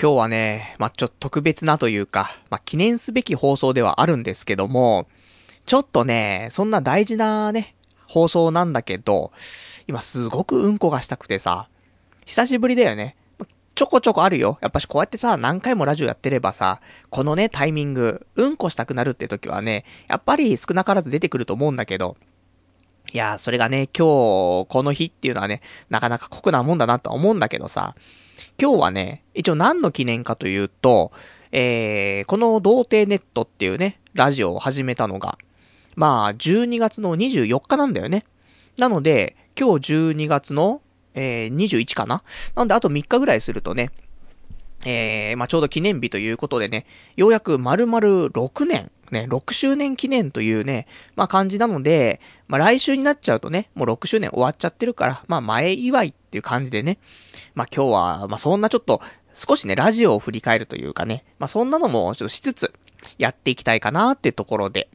今日はね、まあ、ちょっと特別なというか、まあ、記念すべき放送ではあるんですけども、ちょっとね、そんな大事なね、放送なんだけど、今すごくうんこがしたくてさ、久しぶりだよね。ちょこちょこあるよ。やっぱしこうやってさ、何回もラジオやってればさ、このね、タイミング、うんこしたくなるって時はね、やっぱり少なからず出てくると思うんだけど、いやそれがね、今日、この日っていうのはね、なかなか酷なもんだなとは思うんだけどさ、今日はね、一応何の記念かというと、えー、この童貞ネットっていうね、ラジオを始めたのが、まあ、12月の24日なんだよね。なので、今日12月の、えー、21かななんであと3日ぐらいするとね、えー、まあ、ちょうど記念日ということでね、ようやく丸々6年、ね、6周年記念というね、まあ、感じなので、まあ、来週になっちゃうとね、もう6周年終わっちゃってるから、まあ、前祝いっていう感じでね、まあ、今日は、まあ、そんなちょっと、少しね、ラジオを振り返るというかね、まあ、そんなのもちょっとしつつ、やっていきたいかなっていうところで、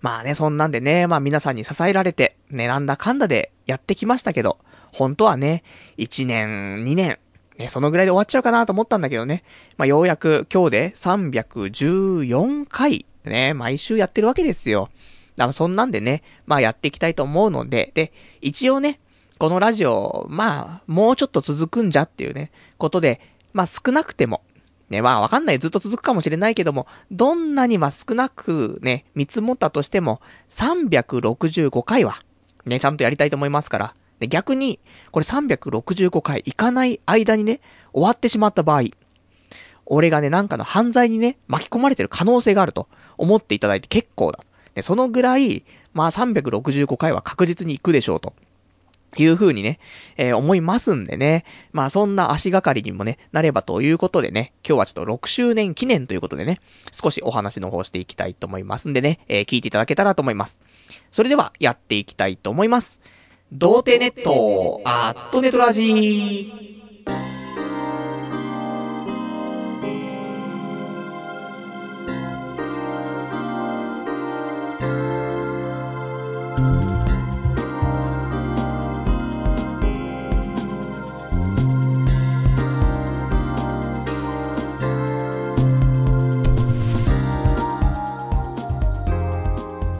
まあね、そんなんでね、まあ皆さんに支えられて、ね、なんだかんだでやってきましたけど、本当はね、1年、2年、ね、そのぐらいで終わっちゃうかなと思ったんだけどね。まあ、ようやく今日で314回、ね、毎週やってるわけですよ。だからそんなんでね、まあやっていきたいと思うので、で、一応ね、このラジオ、まあ、もうちょっと続くんじゃっていうね、ことで、まあ少なくても、ね、まあわかんない。ずっと続くかもしれないけども、どんなにまあ少なくね、見積もったとしても、365回は、ね、ちゃんとやりたいと思いますから。で、逆に、これ365回いかない間にね、終わってしまった場合、俺がね、なんかの犯罪にね、巻き込まれてる可能性があると思っていただいて結構だ。で、そのぐらい、まあ365回は確実に行くでしょうと。いう風にね、えー、思いますんでね。まあそんな足がかりにもね、なればということでね、今日はちょっと6周年記念ということでね、少しお話の方していきたいと思いますんでね、えー、聞いていただけたらと思います。それでは、やっていきたいと思います。童貞ネット、アットネトラジー。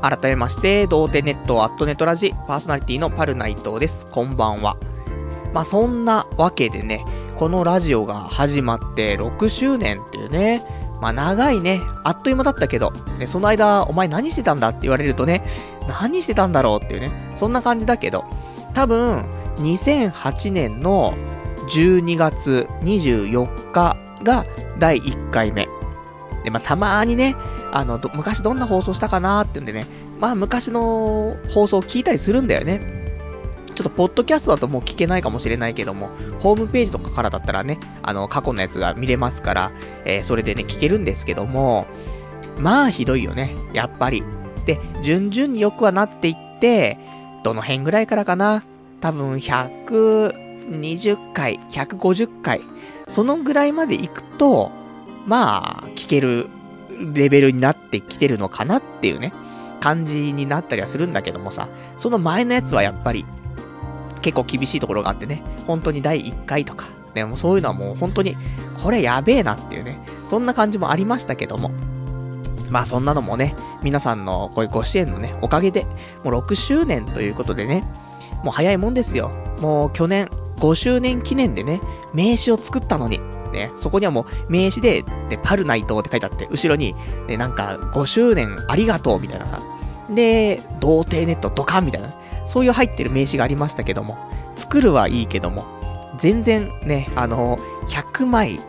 改めまして、童貞ネットアットネットラジパーソナリティのパルナイトです。こんばんは。まあ、そんなわけでね、このラジオが始まって6周年っていうね、まあ長いね、あっという間だったけど、ね、その間、お前何してたんだって言われるとね、何してたんだろうっていうね、そんな感じだけど、多分、2008年の12月24日が第1回目。で、まあたまにね、あの、昔どんな放送したかなーっていうんでね、まあ昔の放送を聞いたりするんだよね。ちょっとポッドキャストだともう聞けないかもしれないけども、ホームページとかからだったらね、あの、過去のやつが見れますから、えー、それでね、聞けるんですけども、まあひどいよね、やっぱり。で、順々によくはなっていって、どの辺ぐらいからかな多分120回、150回、そのぐらいまで行くと、まあ、聞けるレベルになってきてるのかなっていうね、感じになったりはするんだけどもさ、その前のやつはやっぱり、結構厳しいところがあってね、本当に第1回とか、でもそういうのはもう本当に、これやべえなっていうね、そんな感じもありましたけども、まあそんなのもね、皆さんのこういうご支援のね、おかげで、もう6周年ということでね、もう早いもんですよ。もう去年、5周年記念でね、名刺を作ったのに、ね、そこにはもう名刺で、で、パルナイトって書いてあって、後ろに、ね、なんか、5周年ありがとうみたいなさ。で、童貞ネットドカンみたいな、そういう入ってる名刺がありましたけども、作るはいいけども、全然ね、あの100枚、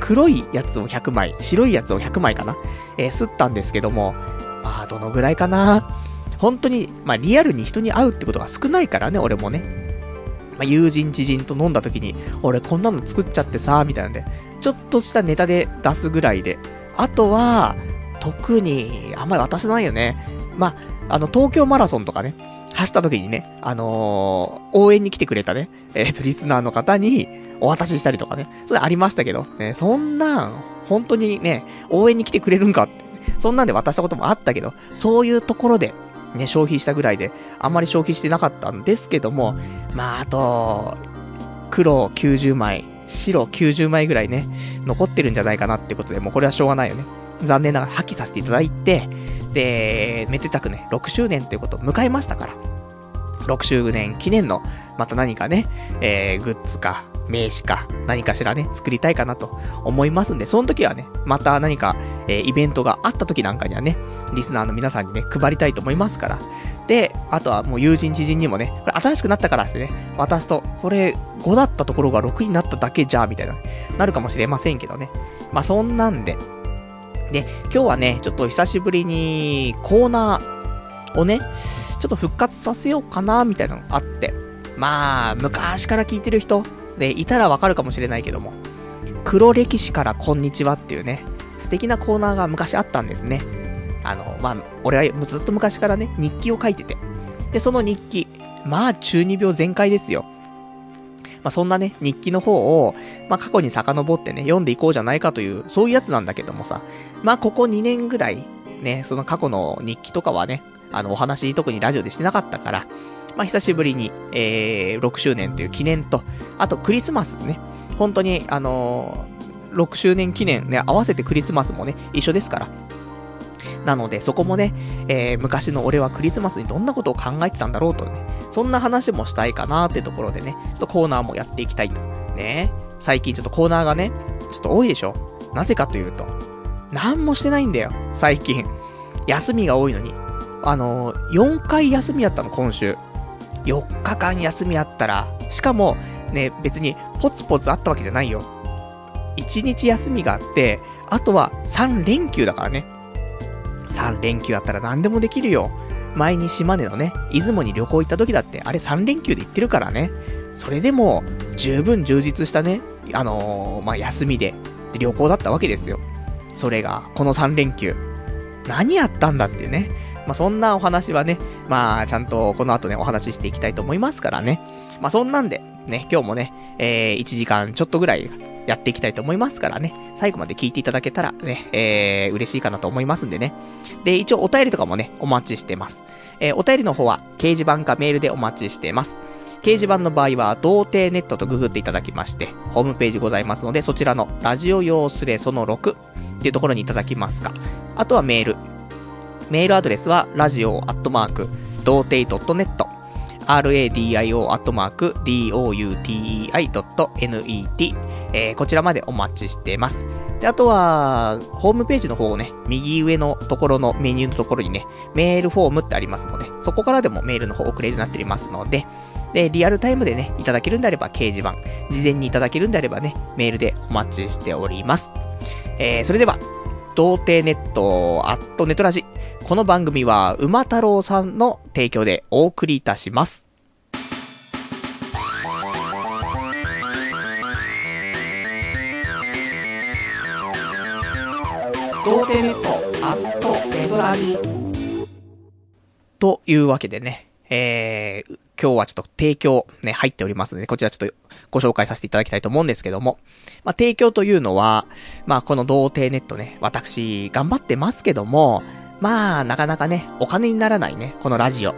黒いやつを100枚、白いやつを100枚かな、えー、吸ったんですけども、まあ、どのぐらいかな。本当に、まあ、リアルに人に会うってことが少ないからね、俺もね。まあ、友人知人と飲んだ時に、俺こんなの作っちゃってさ、みたいなんで、ちょっとしたネタで出すぐらいで。あとは、特に、あんまり渡せないよね。まあ、あの、東京マラソンとかね、走った時にね、あのー、応援に来てくれたね、えっ、ー、と、リスナーの方にお渡ししたりとかね、それありましたけど、ね、そんなん、本当にね、応援に来てくれるんかって、そんなんで渡したこともあったけど、そういうところで、ね、消費したぐらいで、あんまり消費してなかったんですけども、まあ、あと、黒90枚、白90枚ぐらいね、残ってるんじゃないかなってことで、もうこれはしょうがないよね。残念ながら破棄させていただいて、で、めでたくね、6周年ということを迎えましたから、6周年記念の、また何かね、えー、グッズか、名刺か、何かしらね、作りたいかなと思いますんで、その時はね、また何か、えー、イベントがあった時なんかにはね、リスナーの皆さんにね、配りたいと思いますから。で、あとはもう友人知人にもね、これ新しくなったからですね、渡すと、これ5だったところが6になっただけじゃ、みたいな、なるかもしれませんけどね。まあそんなんで。で、今日はね、ちょっと久しぶりにコーナーをね、ちょっと復活させようかな、みたいなのがあって。まあ、昔から聞いてる人、で、いたらわかるかもしれないけども、黒歴史からこんにちはっていうね、素敵なコーナーが昔あったんですね。あの、まあ、俺はずっと昔からね、日記を書いてて。で、その日記、まあ、中二病全開ですよ。まあ、そんなね、日記の方を、まあ、過去に遡ってね、読んでいこうじゃないかという、そういうやつなんだけどもさ、まあ、ここ2年ぐらい、ね、その過去の日記とかはね、あの、お話特にラジオでしてなかったから、まあ、久しぶりに、えー、6周年という記念と、あとクリスマスね、本当に、あのー、6周年記念ね、合わせてクリスマスもね、一緒ですから。なので、そこもね、えー、昔の俺はクリスマスにどんなことを考えてたんだろうとね、そんな話もしたいかなってところでね、ちょっとコーナーもやっていきたいと。ね。最近ちょっとコーナーがね、ちょっと多いでしょ。なぜかというと、なんもしてないんだよ、最近。休みが多いのに。あのー、4回休みやったの、今週。4日間休みあったら、しかも、ね、別にポツポツあったわけじゃないよ。1日休みがあって、あとは3連休だからね。3連休あったら何でもできるよ。前に島根のね、出雲に旅行行った時だって、あれ3連休で行ってるからね。それでも、十分充実したね、あのー、まあ、休みでで、旅行だったわけですよ。それが、この3連休。何やったんだっていうね。まあ、そんなお話はね、まあ、ちゃんとこの後ね、お話ししていきたいと思いますからね。まあ、そんなんで、ね、今日もね、えー、1時間ちょっとぐらいやっていきたいと思いますからね。最後まで聞いていただけたらね、えー、嬉しいかなと思いますんでね。で、一応お便りとかもね、お待ちしてます。えー、お便りの方は、掲示板かメールでお待ちしてます。掲示板の場合は、童貞ネットとググっていただきまして、ホームページございますので、そちらのラジオ用スレその6っていうところにいただきますか。あとはメール。メールアドレスは、ラジオアットマーク、童貞 .net、radio アットマーク、doutei.net、えー、こちらまでお待ちしてます。で、あとは、ホームページの方をね、右上のところのメニューのところにね、メールフォームってありますので、そこからでもメールの方送れるようになっておりますので、で、リアルタイムでね、いただけるんであれば掲示板、事前にいただけるんであればね、メールでお待ちしております。えー、それでは、童貞ネット、アットネトラジ。この番組は、馬太郎さんの提供でお送りいたします。童貞ネット、アットネトラジ。というわけでね、えー、今日はちょっと提供ね、入っておりますので、こちらちょっとご紹介させていただきたいと思うんですけども、まあ、提供というのは、まあ、この童貞ネットね、私、頑張ってますけども、まあ、なかなかね、お金にならないね、このラジオ。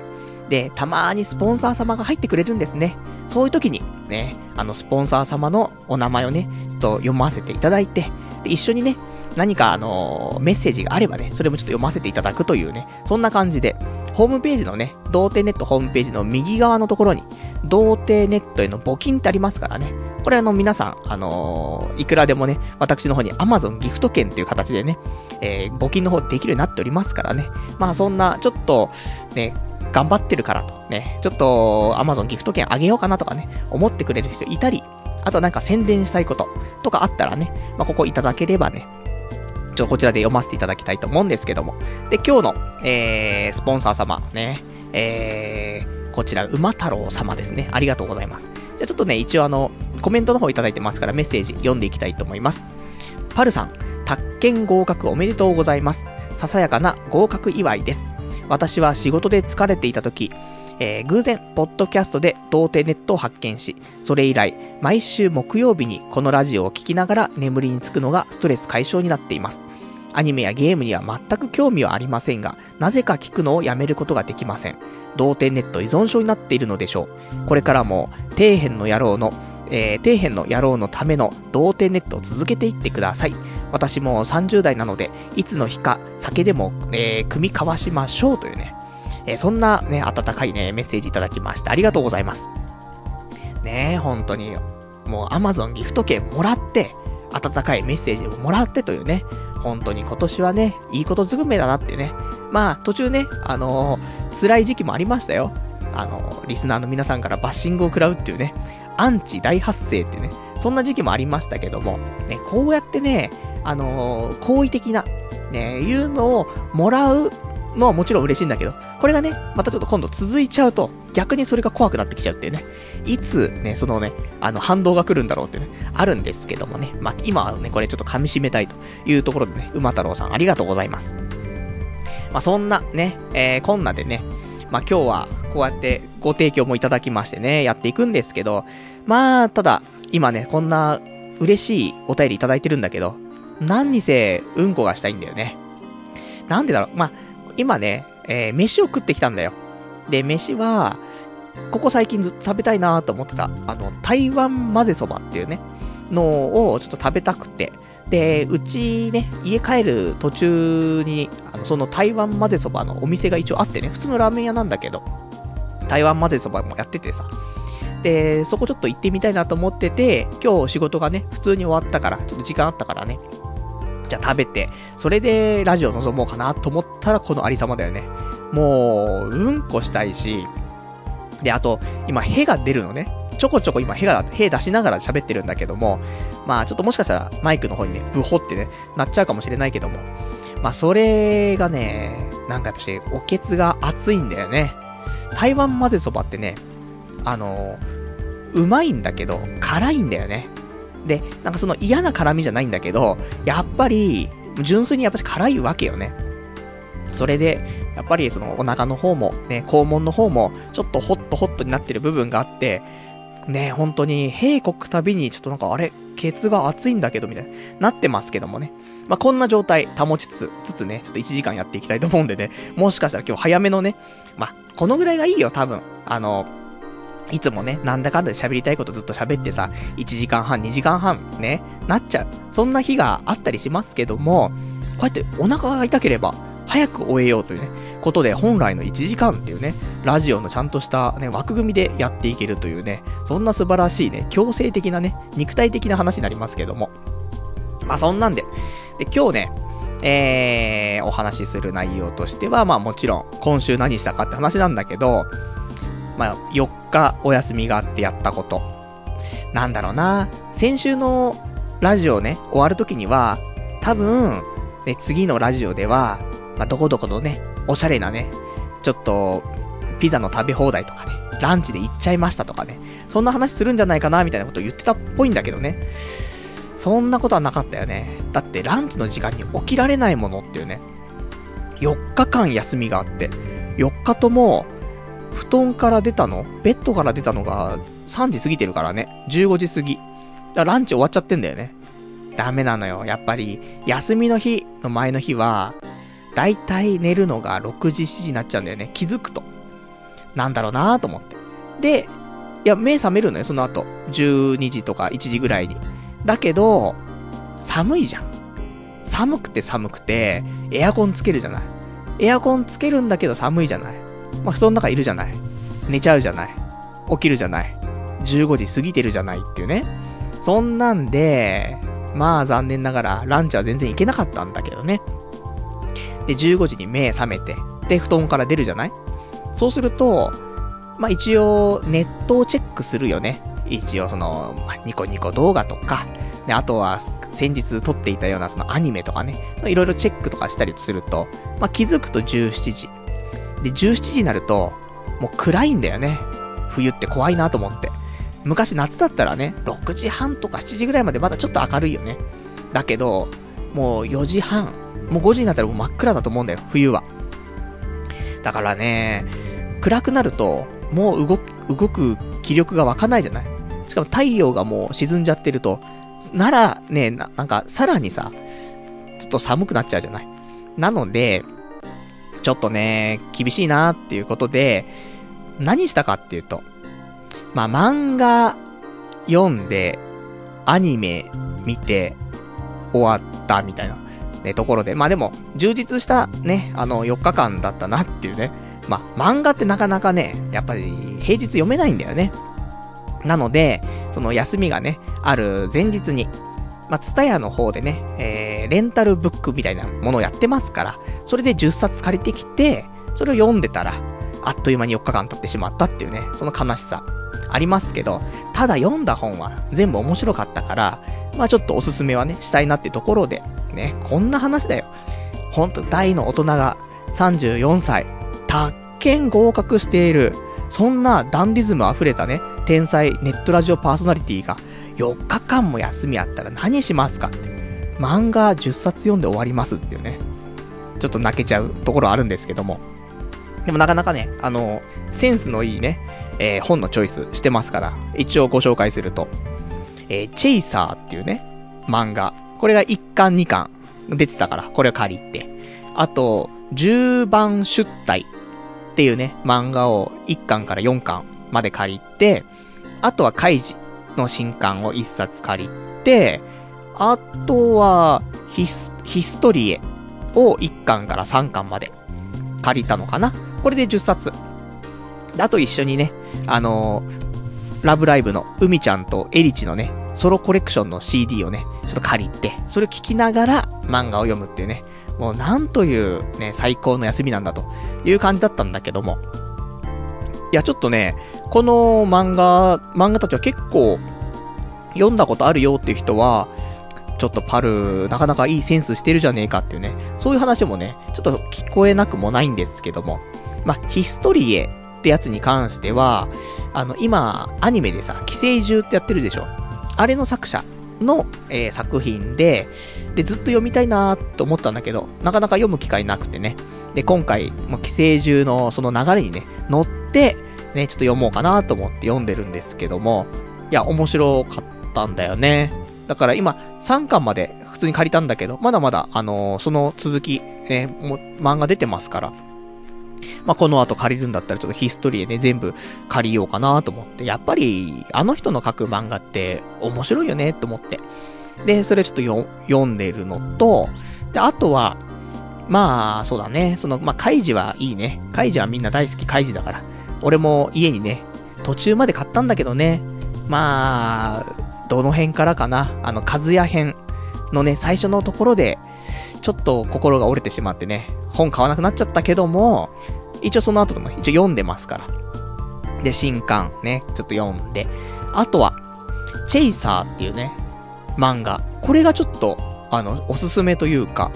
で、たまーにスポンサー様が入ってくれるんですね。そういう時に、ね、あの、スポンサー様のお名前をね、ちょっと読ませていただいて、で、一緒にね、何かあの、メッセージがあればね、それもちょっと読ませていただくというね、そんな感じで、ホームページのね、童貞ネットホームページの右側のところに、童貞ネットへの募金ってありますからね。これあの皆さん、あのー、いくらでもね、私の方に Amazon ギフト券っていう形でね、えー、募金の方できるようになっておりますからね。まあそんな、ちょっと、ね、頑張ってるからと、ね、ちょっと Amazon ギフト券あげようかなとかね、思ってくれる人いたり、あとなんか宣伝したいこととかあったらね、まあここいただければね、ちょっとこちらで読ませていただきたいと思うんですけども。で、今日の、えー、スポンサー様、ね、えー、こちら、馬太郎様ですね。ありがとうございます。じゃあちょっとね、一応あの、コメントの方いただいてますからメッセージ読んでいきたいと思います。パルさん、宅建合格おめでとうございます。ささやかな合格祝いです。私は仕事で疲れていた時、えー、偶然、ポッドキャストで童貞ネットを発見し、それ以来、毎週木曜日にこのラジオを聴きながら眠りにつくのがストレス解消になっています。アニメやゲームには全く興味はありませんが、なぜか聞くのをやめることができません。童貞ネット依存症になっているのでしょう。これからも、底辺の野郎のえー、底辺の野郎のための童貞ネットを続けていってください。私も30代なので、いつの日か酒でも、えー、組み交わしましょうというね、えー、そんなね、温かいね、メッセージいただきまして、ありがとうございます。ねえ、本当に、もう Amazon ギフト券もらって、温かいメッセージをもらってというね、本当に今年はね、いいことずくめだなってね。まあ、途中ね、あのー、辛い時期もありましたよ。あのー、リスナーの皆さんからバッシングを食らうっていうね、アンチ大発生っていうね、そんな時期もありましたけども、ね、こうやってね、あのー、好意的な、ね、いうのをもらうのはもちろん嬉しいんだけど、これがね、またちょっと今度続いちゃうと、逆にそれが怖くなってきちゃうっていうね。いつね、そのね、あの反動が来るんだろうってね、あるんですけどもね。まあ、今はね、これちょっと噛み締めたいというところでね、馬太郎さんありがとうございます。まあ、そんなね、えー、こんなでね、まあ、今日はこうやってご提供もいただきましてね、やっていくんですけど、まあ、ただ、今ね、こんな嬉しいお便りいただいてるんだけど、何にせ、うんこがしたいんだよね。なんでだろう。まあ、今ね、えー、飯を食ってきたんだよ。で、飯は、ここ最近ずっと食べたいなと思ってた、あの、台湾混ぜそばっていうね、のをちょっと食べたくて。で、うちね、家帰る途中に、あの、その台湾混ぜそばのお店が一応あってね、普通のラーメン屋なんだけど、台湾混ぜそばもやっててさ。で、そこちょっと行ってみたいなと思ってて、今日仕事がね、普通に終わったから、ちょっと時間あったからね、じゃ食べて、それでラジオ望もうかなと思ったらこのありさまだよね。もう、うんこしたいし、で、あと、今、へが出るのね。ちょこちょこ今、へが、へ出しながら喋ってるんだけども、まあ、ちょっともしかしたら、マイクの方にね、ブホってね、なっちゃうかもしれないけども、まあ、それがね、なんかやっぱし、おけつが熱いんだよね。台湾混ぜそばってね、あの、うまいんだけど、辛いんだよね。で、なんかその嫌な辛みじゃないんだけど、やっぱり、純粋にやっぱり辛いわけよね。それで、やっぱりそのお腹の方も、ね、肛門の方も、ちょっとホットホットになってる部分があって、ね、本当に、閉国たびに、ちょっとなんか、あれ、ケツが熱いんだけど、みたいな、なってますけどもね。まあ、こんな状態保ちつつ、つつね、ちょっと1時間やっていきたいと思うんでね、もしかしたら今日早めのね、まあ、このぐらいがいいよ、多分。あの、いつもね、なんだかんだで喋りたいことずっと喋ってさ、1時間半、2時間半ね、なっちゃう。そんな日があったりしますけども、こうやってお腹が痛ければ、早く終えようというね、ことで本来の1時間っていうね、ラジオのちゃんとしたね、枠組みでやっていけるというね、そんな素晴らしいね、強制的なね、肉体的な話になりますけども。まあそんなんで。で、今日ね、えー、お話しする内容としては、まあもちろん、今週何したかって話なんだけど、まあ、4日お休みがあってやったこと。なんだろうな。先週のラジオね、終わる時には、多分、ね、次のラジオでは、まあ、どこどこのね、おしゃれなね、ちょっと、ピザの食べ放題とかね、ランチで行っちゃいましたとかね、そんな話するんじゃないかな、みたいなこと言ってたっぽいんだけどね。そんなことはなかったよね。だってランチの時間に起きられないものっていうね、4日間休みがあって、4日とも、布団から出たの？ベッドから出たのが3時過ぎてるからね。15時過ぎ。だランチ終わっちゃってんだよね。ダメなのよ。やっぱり、休みの日の前の日は、だいたい寝るのが6時、7時になっちゃうんだよね。気づくと。なんだろうなと思って。で、いや、目覚めるのよ、その後。12時とか1時ぐらいに。だけど、寒いじゃん。寒くて寒くて、エアコンつけるじゃない。エアコンつけるんだけど寒いじゃない。まあ、布団の中いるじゃない。寝ちゃうじゃない。起きるじゃない。15時過ぎてるじゃないっていうね。そんなんで、まあ残念ながらランチは全然行けなかったんだけどね。で、15時に目覚めて、で、布団から出るじゃないそうすると、まあ一応ネットをチェックするよね。一応その、まあ、ニコニコ動画とか、で、あとは先日撮っていたようなそのアニメとかね、いろいろチェックとかしたりすると、まあ気づくと17時。で、17時になると、もう暗いんだよね。冬って怖いなと思って。昔夏だったらね、6時半とか7時ぐらいまでまだちょっと明るいよね。だけど、もう4時半、もう5時になったらもう真っ暗だと思うんだよ、冬は。だからね、暗くなると、もう動く、動く気力が湧かないじゃないしかも太陽がもう沈んじゃってると、ならね、ななんかさらにさ、ちょっと寒くなっちゃうじゃないなので、ちょっとね、厳しいなっていうことで、何したかっていうと、まあ、漫画読んで、アニメ見て、終わったみたいな、ね、ところで。まあでも、充実したね、あの、4日間だったなっていうね。まあ、漫画ってなかなかね、やっぱり平日読めないんだよね。なので、その休みがね、ある前日に、まあ、ツタヤの方でね、えー、レンタルブックみたいなものをやってますから、それで10冊借りてきて、それを読んでたら、あっという間に4日間経ってしまったっていうね、その悲しさ、ありますけど、ただ読んだ本は全部面白かったから、まあちょっとおすすめはね、したいなってところで、ね、こんな話だよ。ほんと、大の大人が34歳、宅建合格している、そんなダンディズム溢れたね、天才ネットラジオパーソナリティが、4日間も休みあったら何しますかって。漫画10冊読んで終わりますっていうね。ちょっと泣けちゃうところあるんですけども。でもなかなかね、あの、センスのいいね、えー、本のチョイスしてますから、一応ご紹介すると、えー、チェイサーっていうね、漫画。これが1巻2巻出てたから、これを借りて。あと、10番出題っていうね、漫画を1巻から4巻まで借りて、あとはカイジの新刊を1冊借りて、あとはヒス、ヒストリエを1巻から3巻まで借りたのかなこれで10冊。あと一緒にね、あのー、ラブライブの海ちゃんとエリチのね、ソロコレクションの CD をね、ちょっと借りて、それを聞きながら漫画を読むっていうね、もうなんというね、最高の休みなんだという感じだったんだけども。いや、ちょっとね、この漫画、漫画たちは結構読んだことあるよっていう人は、ちょっとパル、なかなかいいセンスしてるじゃねえかっていうね、そういう話もね、ちょっと聞こえなくもないんですけども、まあ、ヒストリエってやつに関しては、あの、今、アニメでさ、寄生獣ってやってるでしょ？あれの作者の、えー、作品で、で、ずっと読みたいなーと思ったんだけど、なかなか読む機会なくてね。で、今回、もう寄生獣のその流れにね、乗って、ね、ちょっと読もうかなと思って読んでるんですけども、いや、面白かったんだよね。だから今、3巻まで普通に借りたんだけど、まだまだ、あのー、その続き、ね、も漫画出てますから、まあ、この後借りるんだったらちょっとヒストリーでね、全部借りようかなと思って、やっぱり、あの人の書く漫画って面白いよねと思って。で、それちょっと読んでるのと、で、あとは、まあ、そうだね。その、まあ、カイジはいいね。カイジはみんな大好きカイジだから。俺も家にね、途中まで買ったんだけどね。まあ、どの辺からかな、あの、和也編のね、最初のところで、ちょっと心が折れてしまってね、本買わなくなっちゃったけども、一応その後でも一応読んでますから。で、新刊ね、ちょっと読んで。あとは、チェイサーっていうね、漫画。これがちょっと、あの、おすすめというか、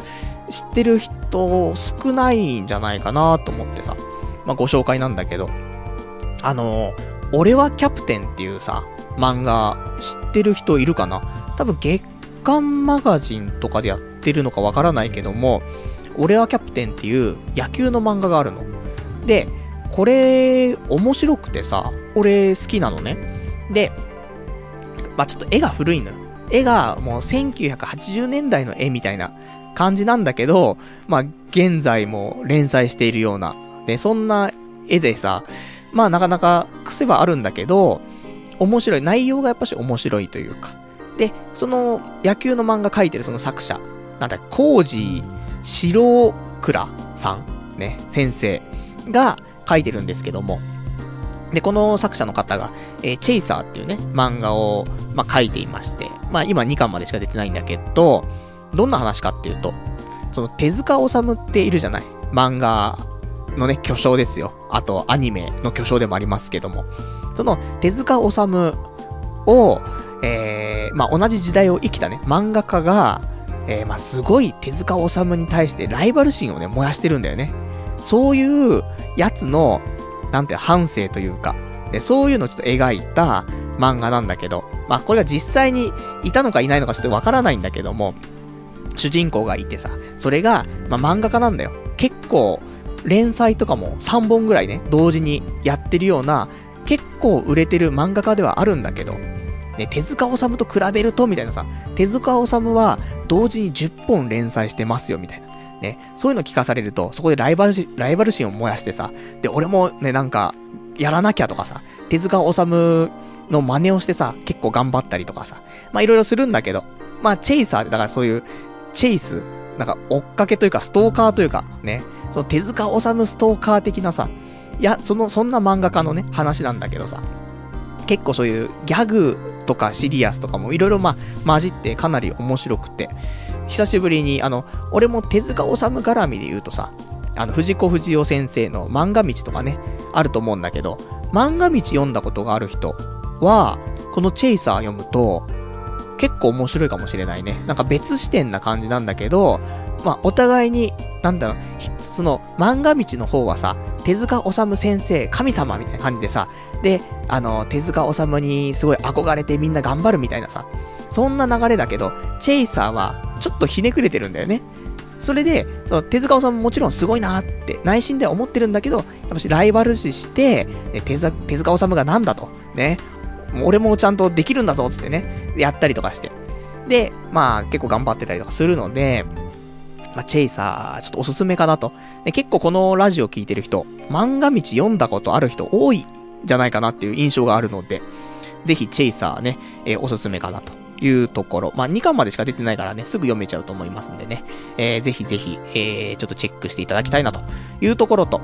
知ってる人少ないんじゃないかなと思ってさ、まあ、ご紹介なんだけど、あの、俺はキャプテンっていうさ、漫画知ってる人いるかな？多分月刊マガジンとかでやってるのかわからないけども、俺はキャプテンっていう野球の漫画があるの。で、これ、面白くてさ、俺好きなのね。で、まあ、ちょっと絵が古いのよ。絵がもう1980年代の絵みたいな感じなんだけど、まあ、現在も連載しているような。で、そんな絵でさ、まあなかなか癖はあるんだけど、面白い。内容がやっぱし面白いというか。で、その野球の漫画描いてるその作者、なんだ、コージ白倉さん、ね、先生が書いてるんですけども、で、この作者の方が、えー、チェイサーっていうね、漫画を、まあ、書いていまして、まあ、今2巻までしか出てないんだけど、どんな話かっていうと、その手塚治虫っているじゃない？漫画のね、巨匠ですよ。あと、アニメの巨匠でもありますけども。その、手塚治虫を、えー、まあ、同じ時代を生きたね、漫画家が、えー、まあ、すごい手塚治虫に対してライバル心をね、燃やしてるんだよね。そういうやつの、なんて、反省というか、でそういうのをちょっと描いた漫画なんだけど、まあ、これが実際にいたのかいないのかちょっとわからないんだけども、主人公がいてさ、それが、まあ、漫画家なんだよ。結構、連載とかも3本ぐらいね、同時にやってるような、結構売れてる漫画家ではあるんだけど、ね、手塚治虫と比べると、みたいなさ、手塚治虫は同時に10本連載してますよ、みたいな。ね、そういうの聞かされると、そこでライバルライバル心を燃やしてさ、で、俺もね、なんか、やらなきゃとかさ、手塚治虫の真似をしてさ、結構頑張ったりとかさ、まあいろいろするんだけど、まあチェイサーで、だからそういう、チェイス、なんか追っかけというかストーカーというか、ね、その手塚治虫ストーカー的なさ、いや、その、そんな漫画家のね、話なんだけどさ、結構そういうギャグとかシリアスとかもいろいろま混じってかなり面白くて、久しぶりに、あの、俺も手塚治虫絡みで言うとさ、あの、藤子不二雄先生の漫画道とかね、あると思うんだけど、漫画道読んだことがある人は、このチェイサー読むと、結構面白いかもしれないね。なんか別視点な感じなんだけど、まあ、お互いに、なんだろう、その、漫画道の方はさ、手塚治虫先生、神様みたいな感じでさ、で、あの、手塚治虫にすごい憧れてみんな頑張るみたいなさ、そんな流れだけど、チェイサーは、ちょっとひねくれてるんだよね。それで、その手塚治虫ももちろんすごいなって内心では思ってるんだけど、やっぱしライバル視して、手塚手塚治虫がなんだと、ね、俺もちゃんとできるんだぞ、つってね、やったりとかして。で、まあ結構頑張ってたりとかするので、まあ、チェイサー、ちょっとおすすめかなと。で結構このラジオ聞いてる人、漫画道読んだことある人多いんじゃないかなっていう印象があるので、ぜひチェイサーね、えー、おすすめかなというところ。まあ、2巻までしか出てないからね、すぐ読めちゃうと思いますんでね。えー、ぜひぜひ、えー、ちょっとチェックしていただきたいなというところと、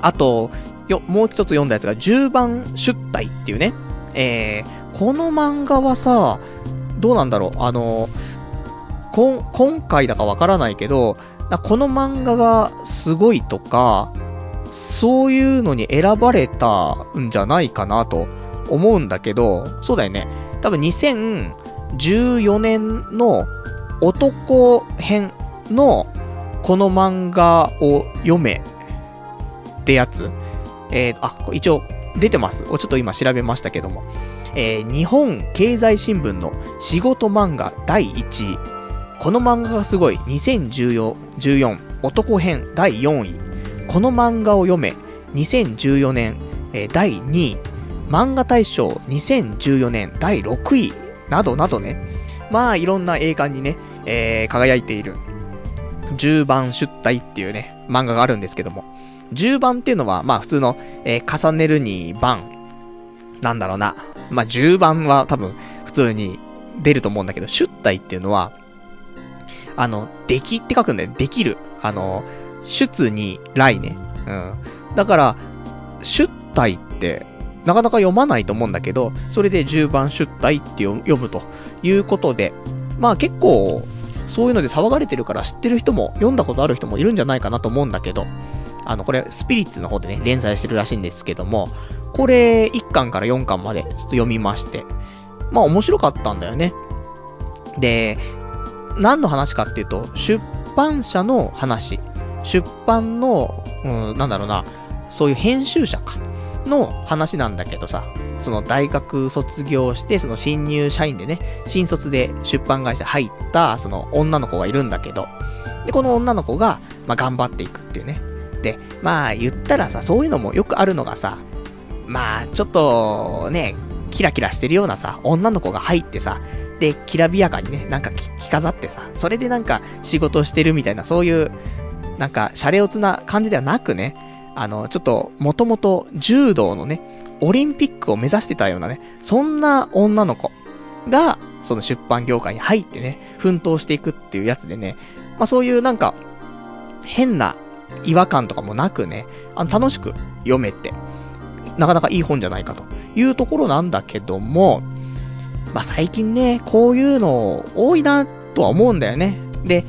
あと、よ、もう一つ読んだやつが、10番出体っていうね。えー、この漫画はさ、どうなんだろうあの、こ、今回だかわからないけど、この漫画がすごいとか、そういうのに選ばれたんじゃないかなと思うんだけど、そうだよね。多分2014年の男編のこの漫画を読めってやつ。えー、あ、一応出てます。ちょっと今調べましたけども。えー、日本経済新聞の仕事漫画第1位。この漫画がすごい。2014男編第4位。この漫画を読め。2014年、えー、第2位。漫画大賞2014年第6位。などなどね。まあ、いろんな栄冠にね、えー、輝いている。10番出題っていうね、漫画があるんですけども。10番っていうのは、まあ普通の、えー、重ねるに番。なんだろうな。まあ10番は多分普通に出ると思うんだけど、出題っていうのは、あの、できって書くんだよ。できる。あの、出に来ね。うん。だから、出題って、なかなか読まないと思うんだけど、それで10番出題って読むということで、まあ結構、そういうので騒がれてるから知ってる人も、読んだことある人もいるんじゃないかなと思うんだけど、あの、これ、スピリッツの方でね、連載してるらしいんですけども、これ、1巻から4巻までちょっと読みまして、まあ面白かったんだよね。で、何の話かっていうと、出版社の話。出版の、うん、なんだろうな、そういう編集者か。の話なんだけどさ、その大学卒業して、その新入社員でね、新卒で出版会社入った、その女の子がいるんだけど、で、この女の子が、まあ、頑張っていくっていうね。で、まあ、言ったらさ、そういうのもよくあるのがさ、まあ、ちょっと、ね、キラキラしてるようなさ、女の子が入ってさ、で、きらびやかにね、なんか着飾ってさ、それでなんか仕事してるみたいな、そういう、なんか、シャレオツな感じではなくね、あの、ちょっと、もともと柔道のね、オリンピックを目指してたようなね、そんな女の子が、その出版業界に入ってね、奮闘していくっていうやつでね、まあそういうなんか、変な違和感とかもなくね、あの、楽しく読めて、なかなかいい本じゃないかというところなんだけども、まあ最近ね、こういうの多いなとは思うんだよね。で、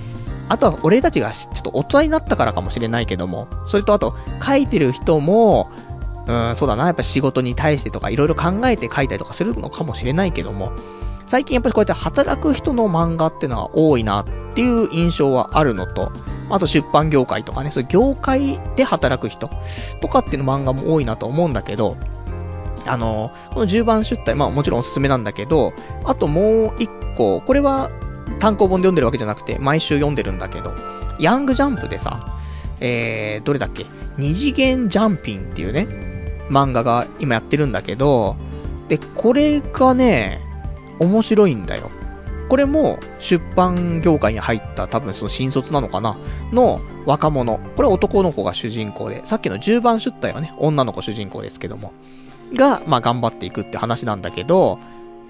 あとは俺たちがちょっと大人になったからかもしれないけども、それとあと、書いてる人も、うん、そうだな、やっぱ仕事に対してとかいろいろ考えて書いたりとかするのかもしれないけども、最近やっぱりこうやって働く人の漫画ってのは多いなっていう印象はあるのと、あと出版業界とかね、そういう業界で働く人とかっていう漫画も多いなと思うんだけど、あの、この10番出題、まあもちろんおすすめなんだけど、あともう一個、これは単行本で読んでるわけじゃなくて、毎週読んでるんだけど、ヤングジャンプでさ、えー、どれだっけ？二次元ジャンピンっていうね、漫画が今やってるんだけど、で、これがね、面白いんだよ。これも出版業界に入った多分その新卒なのかな？の若者。これは男の子が主人公で、さっきの10番出題はね、女の子主人公ですけども。が、まあ頑張っていくって話なんだけど、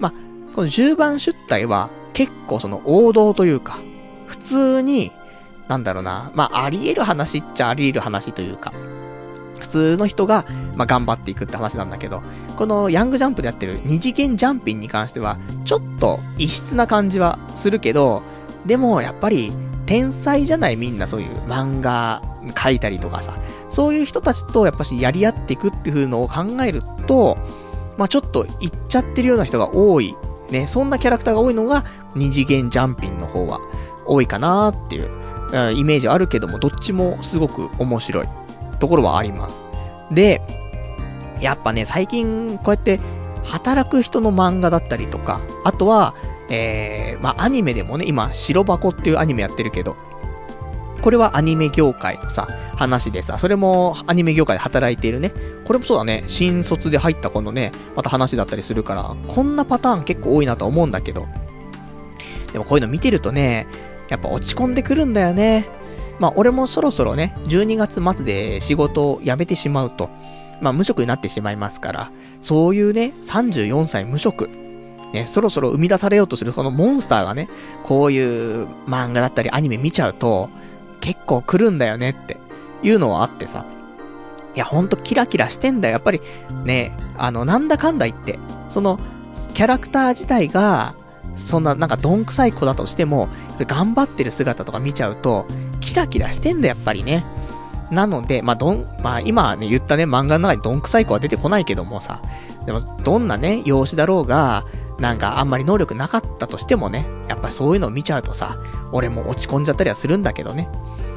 まあ、この10番出隊は結構その王道というか、普通に、なんだろうな、まああり得る話っちゃあり得る話というか、普通の人が、まあ、頑張っていくって話なんだけど、このヤングジャンプでやってる二次元ジャンピンに関しては、ちょっと異質な感じはするけど、でもやっぱり、天才じゃないみんなそういう漫画描いたりとかさ、そういう人たちとやっぱしやり合っていくっていうのを考えると、まあちょっと行っちゃってるような人が多い、ね、そんなキャラクターが多いのが二次元ジャンピンの方は多いかなっていう、イメージはあるけども、どっちもすごく面白い。ところはあります。で、やっぱね、最近、こうやって、働く人の漫画だったりとか、あとは、えー、まあ、アニメでもね、今、白箱っていうアニメやってるけど、これはアニメ業界のさ、話でさ、それもアニメ業界で働いているね。これもそうだね、新卒で入った子のね、また話だったりするから、こんなパターン結構多いなと思うんだけど。でもこういうの見てるとね、やっぱ落ち込んでくるんだよね。まあ、俺もそろそろね、12月末で仕事を辞めてしまうと、まあ、無職になってしまいますから、そういうね、34歳無職、ね、そろそろ生み出されようとするこのモンスターがね、こういう漫画だったりアニメ見ちゃうと、結構来るんだよねっていうのはあってさ。いや、ほんとキラキラしてんだよ。やっぱりね、あの、なんだかんだ言って、その、キャラクター自体が、そんななんかどんくさい子だとしても、頑張ってる姿とか見ちゃうと、キラキラしてんだ、やっぱりね。なので、まあ、どん、まあ、今ね、言ったね、漫画の中にどんくさい子は出てこないけどもさ、でも、どんなね、容姿だろうが、なんかあんまり能力なかったとしてもね、やっぱりそういうのを見ちゃうとさ、俺も落ち込んじゃったりはするんだけどね。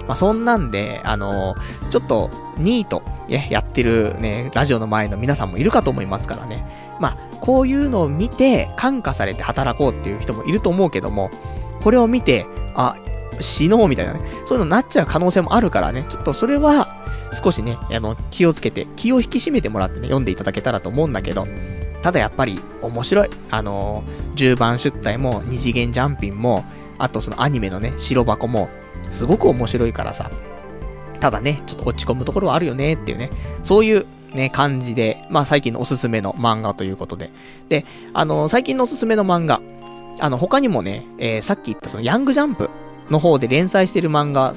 まあ、そんなんで、あの、ちょっと、ニート、ね、やってるね、ラジオの前の皆さんもいるかと思いますからね。まあ、こういうのを見て、感化されて働こうっていう人もいると思うけども、これを見て、あ、死のうみたいなね、そういうのになっちゃう可能性もあるからね、ちょっとそれは、少しね、あの、気をつけて、気を引き締めてもらってね、読んでいただけたらと思うんだけど、ただやっぱり、面白い。あのー、10番出題も、二次元ジャンピンも、あとそのアニメのね、白箱も、すごく面白いからさ。ただね、ちょっと落ち込むところはあるよねっていうね、そういうね、感じで、まあ最近のおすすめの漫画ということで。で、あの、最近のおすすめの漫画、あの、他にもね、えー、さっき言ったそのヤングジャンプの方で連載してる漫画、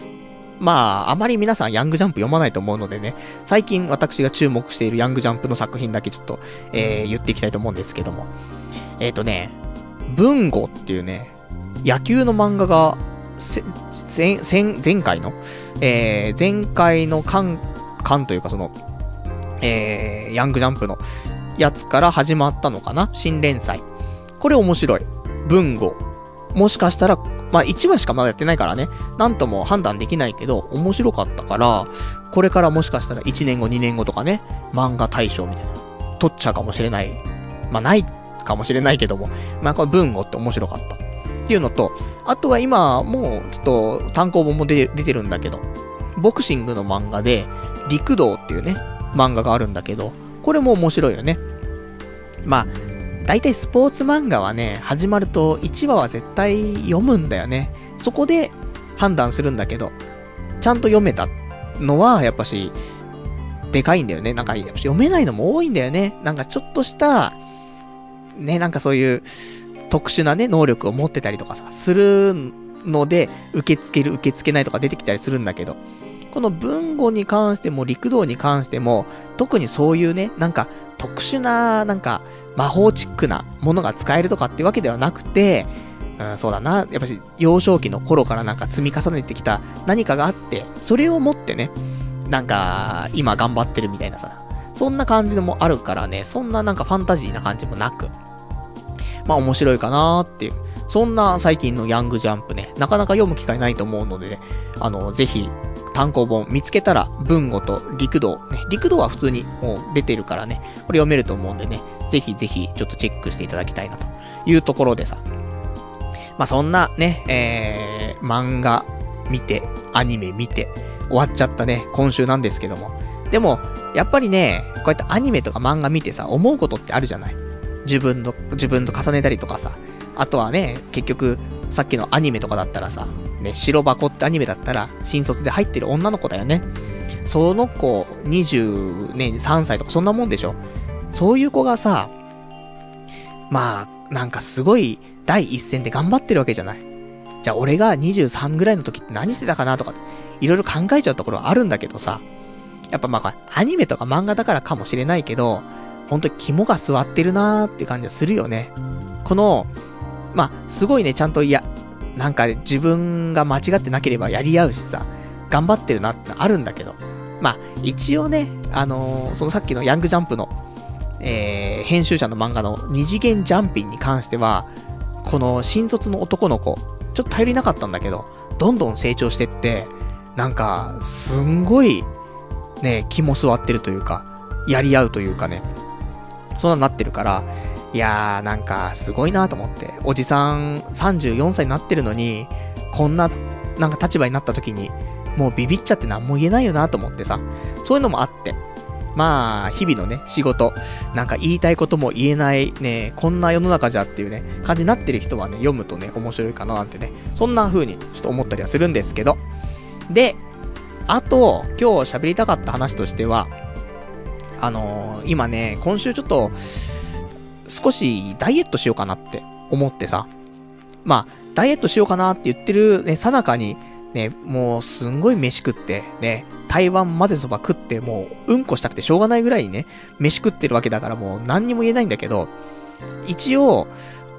まあ、あまり皆さんヤングジャンプ読まないと思うのでね、最近私が注目しているヤングジャンプの作品だけちょっと、えー、言っていきたいと思うんですけども。えっ、ー、とね、文吾っていうね、野球の漫画が、前、前回の、えー、前回の巻、巻というかその、えー、ヤングジャンプのやつから始まったのかな？新連載。これ面白い。文吾。もしかしたらまあ1話しかまだやってないからね、なんとも判断できないけど、面白かったから、これからもしかしたら1年後2年後とかね、漫画大賞みたいな、取っちゃうかもしれない。まあないかもしれないけども、まあこれ文語って面白かった。っていうのと、あとは今、もうちょっと単行本も出てるんだけど、ボクシングの漫画で、陸道っていうね、漫画があるんだけど、これも面白いよね。まあ、大体スポーツ漫画はね、始まると1話は絶対読むんだよね。そこで判断するんだけど、ちゃんと読めたのは、やっぱし、でかいんだよね。なんか、読めないのも多いんだよね。なんかちょっとした、ね、なんかそういう特殊なね、能力を持ってたりとかさ、するので、受け付ける、受け付けないとか出てきたりするんだけど、この文語に関しても陸道に関しても、特にそういうね、なんか特殊な、なんか、魔法チックなものが使えるとかってわけではなくて、うん、そうだな。やっぱし、幼少期の頃からなんか積み重ねてきた何かがあって、それを持ってね、なんか、今頑張ってるみたいなさ、そんな感じのもあるからね、そんななんかファンタジーな感じもなく、まあ面白いかなっていう。そんな最近のヤングジャンプね、なかなか読む機会ないと思うのでね、あの、ぜひ単行本見つけたら、文語と陸道、ね、陸道は普通にもう出てるからね、これ読めると思うんでね、ぜひぜひちょっとチェックしていただきたいなというところでさ。まあ、そんなね、えー、漫画見て、アニメ見て、終わっちゃったね、今週なんですけども。でも、やっぱりね、こうやってアニメとか漫画見てさ、思うことってあるじゃない自分の、自分と重ねたりとかさ。あとはね、結局、さっきのアニメとかだったらさ、ね、白箱ってアニメだったら、新卒で入ってる女の子だよね。その子、20年、3歳とかそんなもんでしょそういう子がさ、まあ、なんかすごい第一線で頑張ってるわけじゃない。じゃあ俺が23ぐらいの時って何してたかなとか、いろいろ考えちゃうところはあるんだけどさ、やっぱまあ、アニメとか漫画だからかもしれないけど、本当に肝が座ってるなーって感じはするよね。この、まあ、すごいね、ちゃんと、いや、なんか自分が間違ってなければやり合うしさ、頑張ってるなってあるんだけど、まあ、一応ね、あのー、そのさっきのヤングジャンプの、えー、編集者の漫画の二次元ジャンピンに関しては、この新卒の男の子、ちょっと頼りなかったんだけど、どんどん成長してって、なんか、すんごい、ね、気も座ってるというか、やり合うというかね、そんなになってるから、いやー、なんか、すごいなと思って。おじさん、34歳になってるのに、こんな、なんか立場になった時に、もうビビっちゃって何も言えないよなと思ってさ、そういうのもあって。まあ、日々のね、仕事、なんか言いたいことも言えない、ね、こんな世の中じゃっていうね、感じになってる人はね、読むとね、面白いかななんてね、そんな風にちょっと思ったりはするんですけど。で、あと、今日喋りたかった話としては、あのー、今ね、今週ちょっと、少しダイエットしようかなって思ってさ、まあ、ダイエットしようかなって言ってるね、さなかに、ね、もうすんごい飯食って、ね、台湾混ぜそば食って、もううんこしたくてしょうがないぐらいにね、飯食ってるわけだからもう何にも言えないんだけど、一応、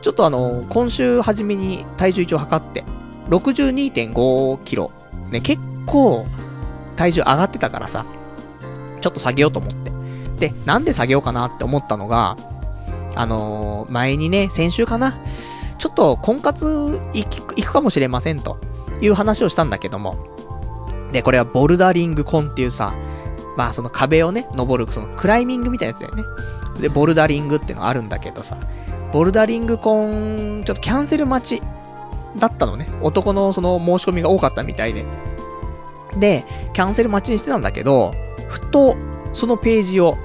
ちょっとあの、今週初めに体重一応測って、62.5キロ。ね、結構、体重上がってたからさ、ちょっと下げようと思って。で、なんで下げようかなって思ったのが、あのー、前にね、先週かな、ちょっと婚活行くかもしれませんという話をしたんだけども、で、これはボルダリングコンっていうさ、まあその壁をね、登る、そのクライミングみたいなやつだよね。で、ボルダリングっていうのがあるんだけどさ、ボルダリングコン、ちょっとキャンセル待ちだったのね。男のその申し込みが多かったみたいで。で、キャンセル待ちにしてたんだけど、ふと、そのページを、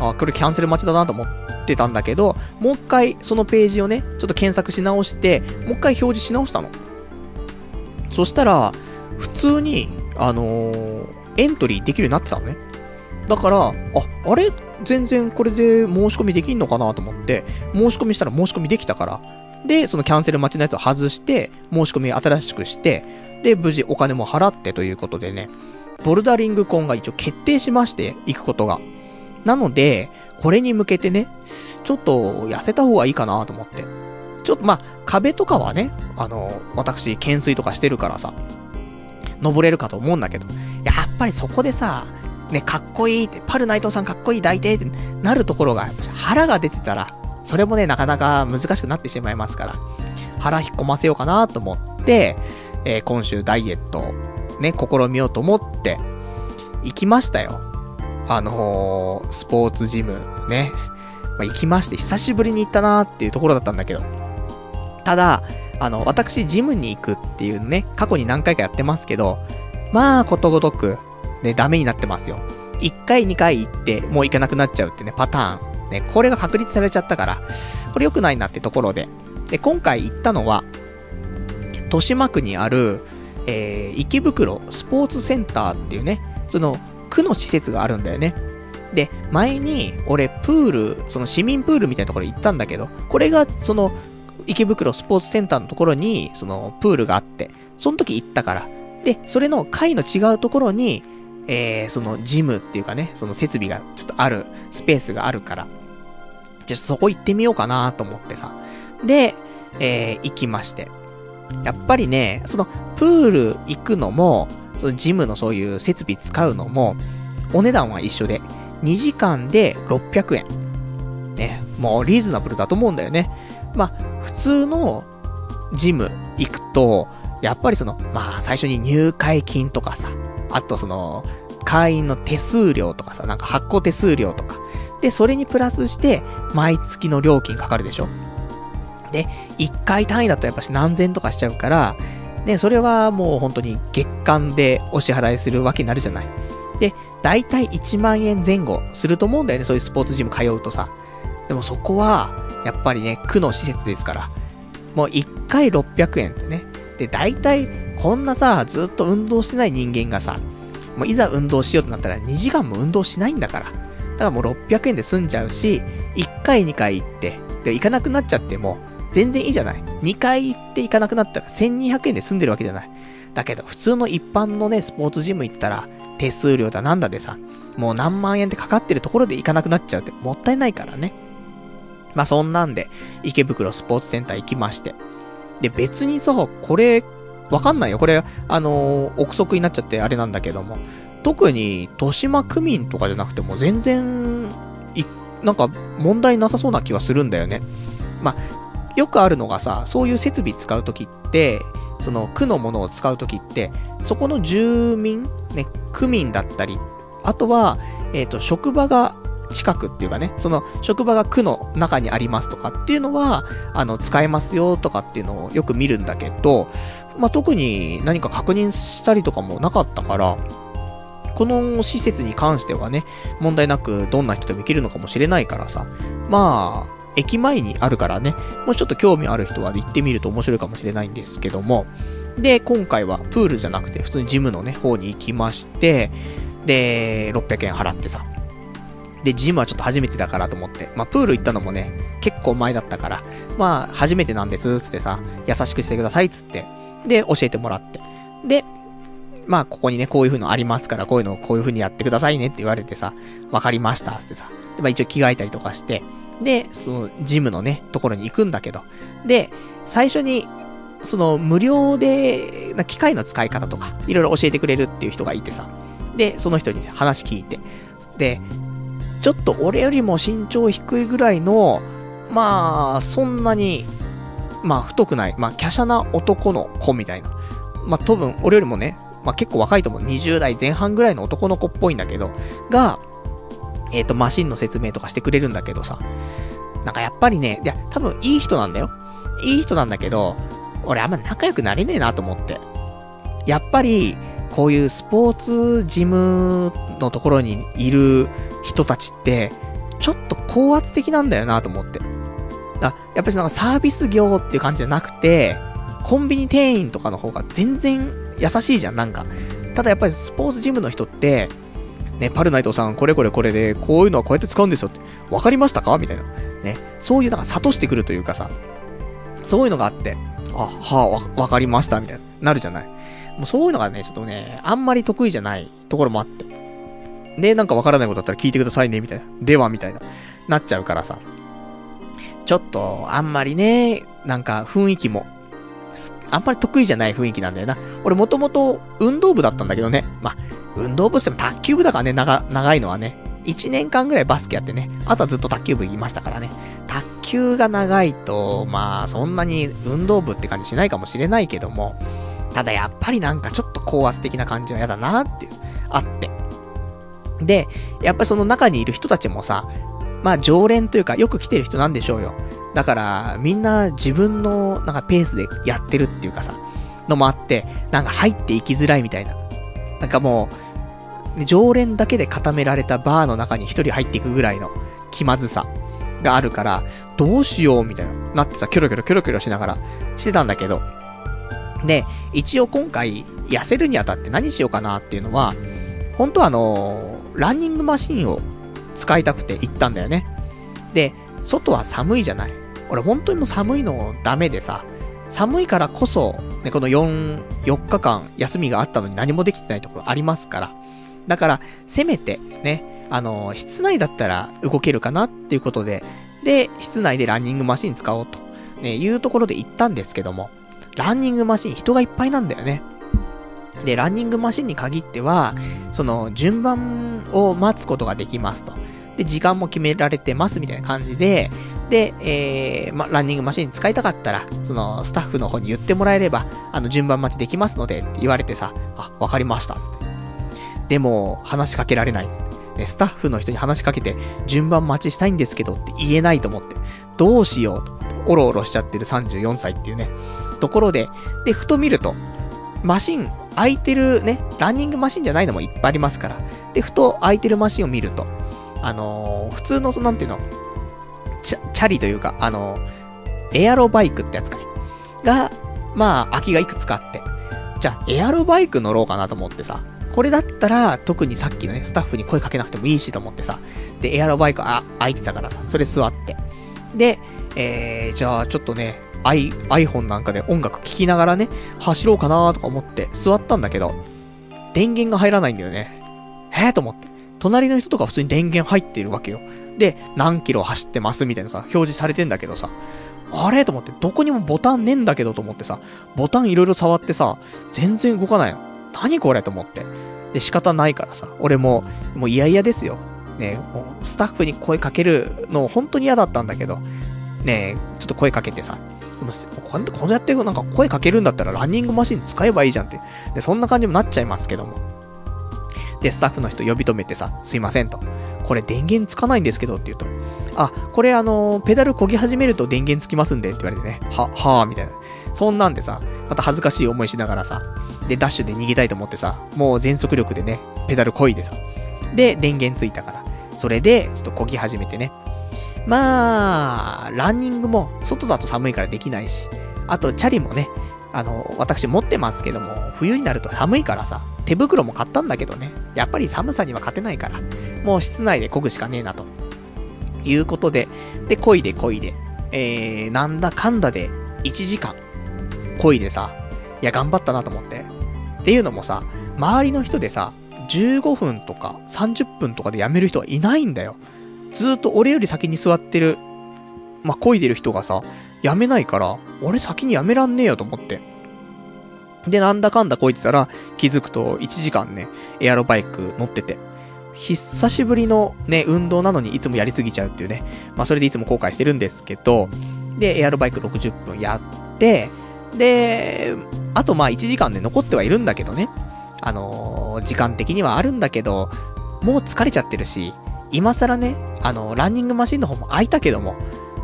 あ、これキャンセル待ちだなと思ってたんだけど、もう一回そのページをね、ちょっと検索し直して、もう一回表示し直したの。そしたら、普通に、あのー、エントリーできるようになってたのね。だから、あ、あれ？全然これで申し込みできんのかなと思って、申し込みしたら申し込みできたから。で、そのキャンセル待ちのやつを外して、申し込み新しくして、で、無事お金も払ってということでね、ボルダリングコンが一応決定しまして、行くことが。なので、これに向けてね、ちょっと痩せた方がいいかなと思って。ちょっとまあ、壁とかはね、あの、私、懸垂とかしてるからさ、登れるかと思うんだけど、やっぱりそこでさ、ね、かっこいいって、パルナイトさんかっこいい抱いてってなるところが、腹が出てたら、それもね、なかなか難しくなってしまいますから、腹引っ込ませようかなと思って、えー、今週ダイエット、ね、試みようと思って、行きましたよ。あのー、スポーツジム、ね。まあ、行きまして、久しぶりに行ったなーっていうところだったんだけど。ただ、あの、私、ジムに行くっていうね、過去に何回かやってますけど、まあ、ことごとく、ね、ダメになってますよ。1回、2回行って、もう行かなくなっちゃうってね、パターン。ね、これが確立されちゃったから、これ良くないなってところで。で、今回行ったのは、豊島区にある、えー、池袋スポーツセンターっていうね、その、区の施設があるんだよね。で、前に、俺、プール、その市民プールみたいなところ行ったんだけど、これが、その、池袋スポーツセンターのところに、その、プールがあって、その時行ったから。で、それの階の違うところに、えー、その、ジムっていうかね、その設備がちょっとある、スペースがあるから、じゃそこ行ってみようかなと思ってさ。で、えー、行きまして。やっぱりね、その、プール行くのも、そのジムのそういう設備使うのも、お値段は一緒で、2時間で600円。ね、もうリーズナブルだと思うんだよね。まあ、普通のジム行くと、やっぱりその、まあ、最初に入会金とかさ、あとその、会員の手数料とかさ、なんか発行手数料とか。で、それにプラスして、毎月の料金かかるでしょ。で、1回単位だとやっぱし何千とかしちゃうから、で、それはもう本当に月間でお支払いするわけになるじゃない。で、だいたい1万円前後すると思うんだよね、そういうスポーツジム通うとさ。でもそこは、やっぱりね、区の施設ですから。もう1回600円ってね。で、だいたいこんなさ、ずっと運動してない人間がさ、もういざ運動しようとなったら2時間も運動しないんだから。だからもう600円で済んじゃうし、1回2回行って、で、行かなくなっちゃっても、全然いいじゃない。2回行って行かなくなったら1200円で済んでるわけじゃない。だけど、普通の一般のね、スポーツジム行ったら、手数料だなんだでさ、もう何万円ってかかってるところで行かなくなっちゃうってもったいないからね。まあそんなんで、池袋スポーツセンター行きまして。で、別にさ、これ、わかんないよ。これ、あのー、憶測になっちゃってあれなんだけども、特に、豊島区民とかじゃなくても全然、い、なんか問題なさそうな気はするんだよね。まあ、よくあるのがさ、そういう設備使うときって、その区のものを使うときって、そこの住民、ね、区民だったり、あとは、えっ、ー、と、職場が近くっていうかね、その職場が区の中にありますとかっていうのは、あの、使えますよとかっていうのをよく見るんだけど、まあ、特に何か確認したりとかもなかったから、この施設に関してはね、問題なくどんな人でも行けるのかもしれないからさ、まあ、駅前にあるからね、もしちょっと興味ある人は行ってみると面白いかもしれないんですけども、で、今回はプールじゃなくて普通にジムのね、方に行きまして、で、600円払ってさ。で、ジムはちょっと初めてだからと思って。まあ、プール行ったのもね、結構前だったから、まあ、初めてなんです、つってさ、優しくしてください、つって。で、教えてもらって。で、まあ、ここにね、こういう風のありますから、こういうのをこういう風にやってくださいねって言われてさ、わかりました、つってさ。で、まあ一応着替えたりとかして、で、その、ジムのね、ところに行くんだけど、で、最初に、その、無料で、な機械の使い方とか、いろいろ教えてくれるっていう人がいてさ、で、その人に話聞いて、で、ちょっと俺よりも身長低いぐらいの、まあ、そんなに、まあ、太くない、まあ、華奢な男の子みたいな。まあ、多分、俺よりもね、まあ、結構若いと思う。20代前半ぐらいの男の子っぽいんだけど、が、えっ、ー、と、マシンの説明とかしてくれるんだけどさ。なんかやっぱりね、いや、多分いい人なんだよ。いい人なんだけど、俺あんま仲良くなれねえなと思って。やっぱり、こういうスポーツジムのところにいる人たちって、ちょっと高圧的なんだよなと思って。あ、やっぱりなんかサービス業っていう感じじゃなくて、コンビニ店員とかの方が全然優しいじゃん、なんか。ただやっぱりスポーツジムの人って、ね、パルナイトさん、これこれこれで、こういうのはこうやって使うんですよって、わかりましたか？みたいな。ね、そういうなんか諭してくるというかさ、そういうのがあって、あ、はあ、わ、かりました、みたいな、なるじゃない。もうそういうのがね、ちょっとね、あんまり得意じゃないところもあって。で、なんかわからないことだったら聞いてくださいね、みたいな。では、みたいな。なっちゃうからさ。ちょっと、あんまりね、なんか雰囲気も、あんまり得意じゃない雰囲気なんだよな。俺もともと運動部だったんだけどね。まあ、運動部しても卓球部だからね、長、長いのはね。1年間ぐらいバスケやってね。あとはずっと卓球部いましたからね。卓球が長いと、まあ、そんなに運動部って感じしないかもしれないけども、ただやっぱりなんかちょっと高圧的な感じは嫌だなっていう、あって。で、やっぱりその中にいる人たちもさ、まあ常連というかよく来てる人なんでしょうよ。だからみんな自分のなんかペースでやってるっていうかさ、のもあって、なんか入っていきづらいみたいな。なんかもう、常連だけで固められたバーの中に一人入っていくぐらいの気まずさがあるから、どうしようみたいな、なってさ、キョロキョロキョロキョロしながらしてたんだけど、で、一応今回、痩せるにあたって何しようかなっていうのは、本当はあのー、ランニングマシンを使いたくて行ったんだよね。で、外は寒いじゃない。俺本当にもう寒いのダメでさ、寒いからこそ、ね、この4、4日間休みがあったのに何もできてないところありますから。だから、せめて、ね、あの、室内だったら動けるかなっていうことで、で、室内でランニングマシン使おうと、ね、いうところで行ったんですけども、ランニングマシン人がいっぱいなんだよね。で、ランニングマシンに限っては、その、順番を待つことができますと。で、時間も決められてますみたいな感じで、で、えー、ま、ランニングマシン使いたかったら、その、スタッフの方に言ってもらえれば、あの、順番待ちできますので、って言われてさ、あ、わかりました、つって。でも、話しかけられない、つって。ね、スタッフの人に話しかけて、順番待ちしたいんですけどって言えないと思って、どうしようと。おろおろしちゃってる34歳っていうね。ところで、で、ふと見ると、マシン、空いてるね、ランニングマシンじゃないのもいっぱいありますから。で、ふと空いてるマシンを見ると、あのー、普通の、なんていうの、チャチャリというか、あの、エアロバイクってやつかね。が、まあ、空きがいくつかあって。じゃあ、エアロバイク乗ろうかなと思ってさ。ここれだったら、特にさっきのね、スタッフに声かけなくてもいいしと思ってさ、で、エアロバイク、あ、空いてたからさ、それ座って。で、えー、じゃあちょっとね、I、iPhone なんかで音楽聴きながらね、走ろうかなとか思って座ったんだけど、電源が入らないんだよね。えーと思って。隣の人とか普通に電源入ってるわけよ。で、何キロ走ってますみたいなさ、表示されてんだけどさ、あれ？と思って、どこにもボタンねえんだけどと思ってさ、ボタンいろいろ触ってさ、全然動かないの。何これ？と思って。で、仕方ないからさ、俺も、もう嫌々ですよ。ねもうスタッフに声かけるの本当に嫌だったんだけど、ねちょっと声かけてさ、も、こんこのやってなんか声かけるんだったらランニングマシン使えばいいじゃんって。で、そんな感じもなっちゃいますけども。で、スタッフの人呼び止めてさ、すいませんと。これ電源つかないんですけどって言うと、あ、これあの、ペダル漕ぎ始めると電源つきますんでって言われてね、は、はぁ、みたいな。そんなんでさ、また恥ずかしい思いしながらさ、で、ダッシュで逃げたいと思ってさ、もう全速力でね、ペダル漕いでさ。で、電源ついたから。それで、ちょっと漕ぎ始めてね。まあ、ランニングも外だと寒いからできないし、あとチャリもね、あの、私持ってますけども、冬になると寒いからさ、手袋も買ったんだけどね、やっぱり寒さには勝てないから、もう室内で漕ぐしかねえなと。いうことで、で、漕いで漕いで、えー、なんだかんだで1時間、漕いでさ、いや、頑張ったなと思って。っていうのもさ、周りの人でさ、15分とか30分とかで辞める人はいないんだよ。ずっと俺より先に座ってる、まあ、漕いでる人がさ、辞めないから、俺先に辞めらんねえよと思って。で、なんだかんだ漕いでたら、気づくと1時間ね、エアロバイク乗ってて。久しぶりのね、運動なのにいつもやりすぎちゃうっていうね。まあそれでいつも後悔してるんですけど、で、エアロバイク60分やって、で、あとまあ1時間で残ってはいるんだけどね。あのー、時間的にはあるんだけど、もう疲れちゃってるし、今更ね、あのー、ランニングマシンの方も空いたけども、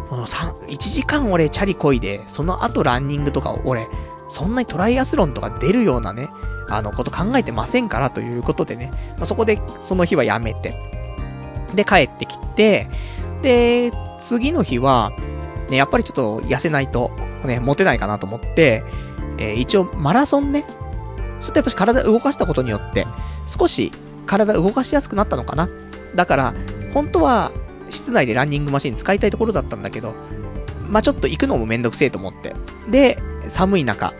この3 1時間俺チャリこいで、その後ランニングとか俺、そんなにトライアスロンとか出るようなね、あの、こと考えてませんからということでね、まあ、そこで、その日はやめて、で、帰ってきて、で、次の日は、ね、やっぱりちょっと痩せないと、ね、モテないかなと思って、えー、一応マラソンね、ちょっとやっぱり体動かしたことによって、少し体動かしやすくなったのかな。だから、本当は、室内でランニングマシン使いたいところだったんだけど、まあ、ちょっと行くのもめんどくせえと思って。で、寒い中、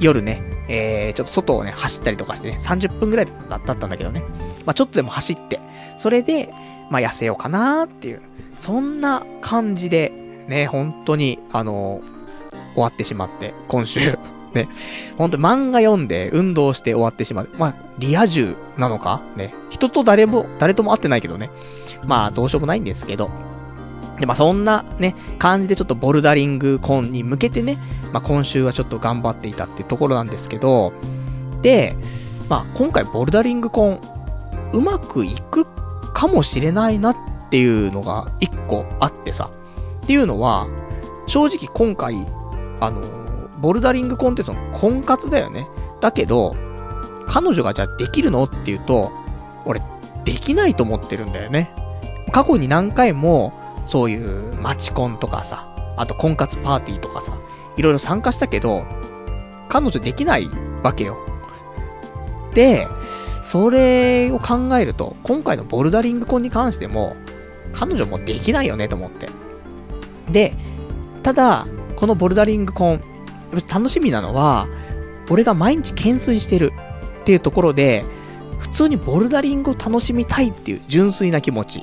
夜ね、えー、ちょっと外をね、走ったりとかしてね、30分ぐらいだったんだけどね。まあ、ちょっとでも走って、それで、まあ、痩せようかなーっていう、そんな感じで、ね、本当に、あのー、終わってしまって、今週 ね、ほんと漫画読んで運動して終わってしまう。まあ、リア充なのか？ね。人と誰も、誰とも会ってないけどね。まあ、どうしようもないんですけど。で、まあそんなね、感じでちょっとボルダリングコンに向けてね、まあ今週はちょっと頑張っていたっていうところなんですけど、で、まあ今回ボルダリングコン、うまくいくかもしれないなっていうのが一個あってさ。っていうのは、正直今回、あの、ボルダリングコンってその婚活だよね。だけど、彼女がじゃあできるのっていうと、俺、できないと思ってるんだよね。過去に何回も、そういうマチコンとかさ、あと婚活パーティーとかさ、いろいろ参加したけど、彼女できないわけよ。で、それを考えると、今回のボルダリングコンに関しても、彼女もできないよねと思って。で、ただ、このボルダリングコン、楽しみなのは、俺が毎日懸垂してるっていうところで、普通にボルダリングを楽しみたいっていう純粋な気持ち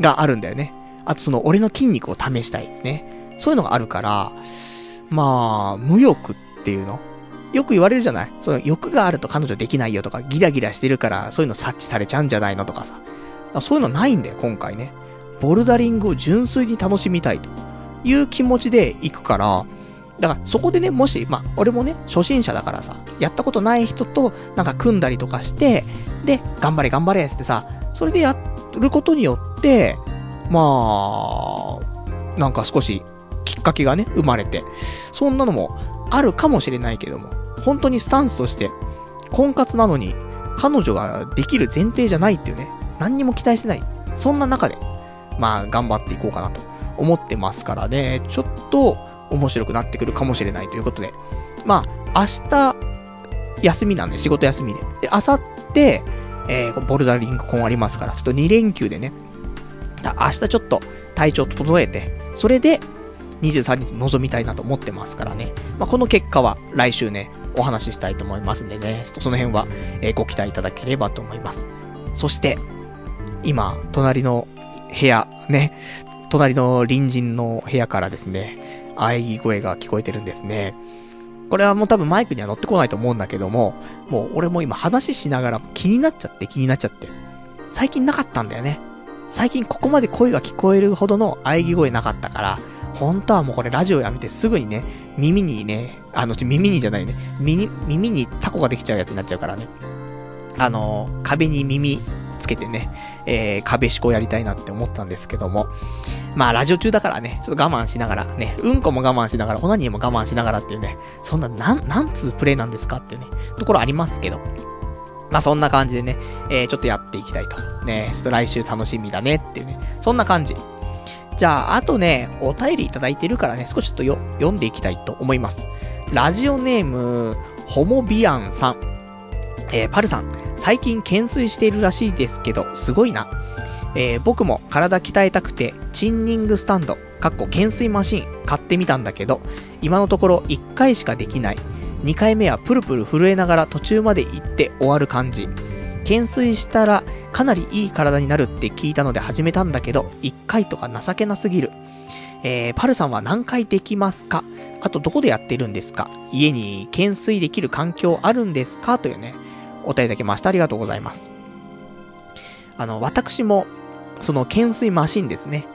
があるんだよね。あとその俺の筋肉を試したいね。そういうのがあるから、まあ、無欲っていうの？よく言われるじゃない？その欲があると彼女できないよとか、ギラギラしてるからそういうの察知されちゃうんじゃないのとかさ。かそういうのないんだよ、今回ね。ボルダリングを純粋に楽しみたいという気持ちで行くから、だからそこでね、もし、まあ、俺もね、初心者だからさ、やったことない人となんか組んだりとかして、で、頑張れ頑張れってさ、それでやっることによって、まあ、なんか少しきっかけがね、生まれて、そんなのもあるかもしれないけども、本当にスタンスとして、婚活なのに、彼女ができる前提じゃないっていうね、何にも期待してない。そんな中で、まあ、頑張っていこうかなと思ってますからね、ちょっと面白くなってくるかもしれないということで、まあ、明日、休みなんで、仕事休みで。で、明後日、えー、ボルダリングコンありますから、ちょっと2連休でね、明日ちょっと体調整えて、それで23日臨みたいなと思ってますからね。まあ、この結果は来週ね、お話ししたいと思いますんでね、ちょっとその辺は、えー、ご期待いただければと思います。そして、今、隣の部屋、ね、隣の隣人の部屋からですね、喘ぎ声が聞こえてるんですね。これはもう多分マイクには乗ってこないと思うんだけども、もう俺も今話しながら気になっちゃって気になっちゃって。最近なかったんだよね。最近ここまで声が聞こえるほどの喘ぎ声なかったから、本当はもうこれラジオやめてすぐにね、耳にね、あの、耳にじゃないね、耳、耳にタコができちゃうやつになっちゃうからね。あの、壁に耳つけてね、えー、壁思考やりたいなって思ったんですけども。まあ、ラジオ中だからね、ちょっと我慢しながら、ね、うんこも我慢しながら、オナニーも我慢しながらっていうね、そんな、なん、なんつうプレイなんですかっていうね、ところありますけど。まあそんな感じでね、えー、ちょっとやっていきたいと。ね、ちょっと来週楽しみだねっていうね、そんな感じ。じゃあ、あとね、お便りいただいてるからね、少しちょっとよ、読んでいきたいと思います。ラジオネーム、ホモビアンさん。えー、パルさん、最近懸垂しているらしいですけど、すごいな。えー、僕も体鍛えたくて、チンニングスタンド、かっこ懸垂マシン買ってみたんだけど、今のところ1回しかできない。2回目はプルプル震えながら途中まで行って終わる感じ。懸垂したらかなりいい体になるって聞いたので始めたんだけど、1回とか情けなすぎる。えー、パルさんは何回できますか？あとどこでやってるんですか？家に懸垂できる環境あるんですか？というね、お便りいただきました。ありがとうございます。あの、私も、その懸垂マシンですね、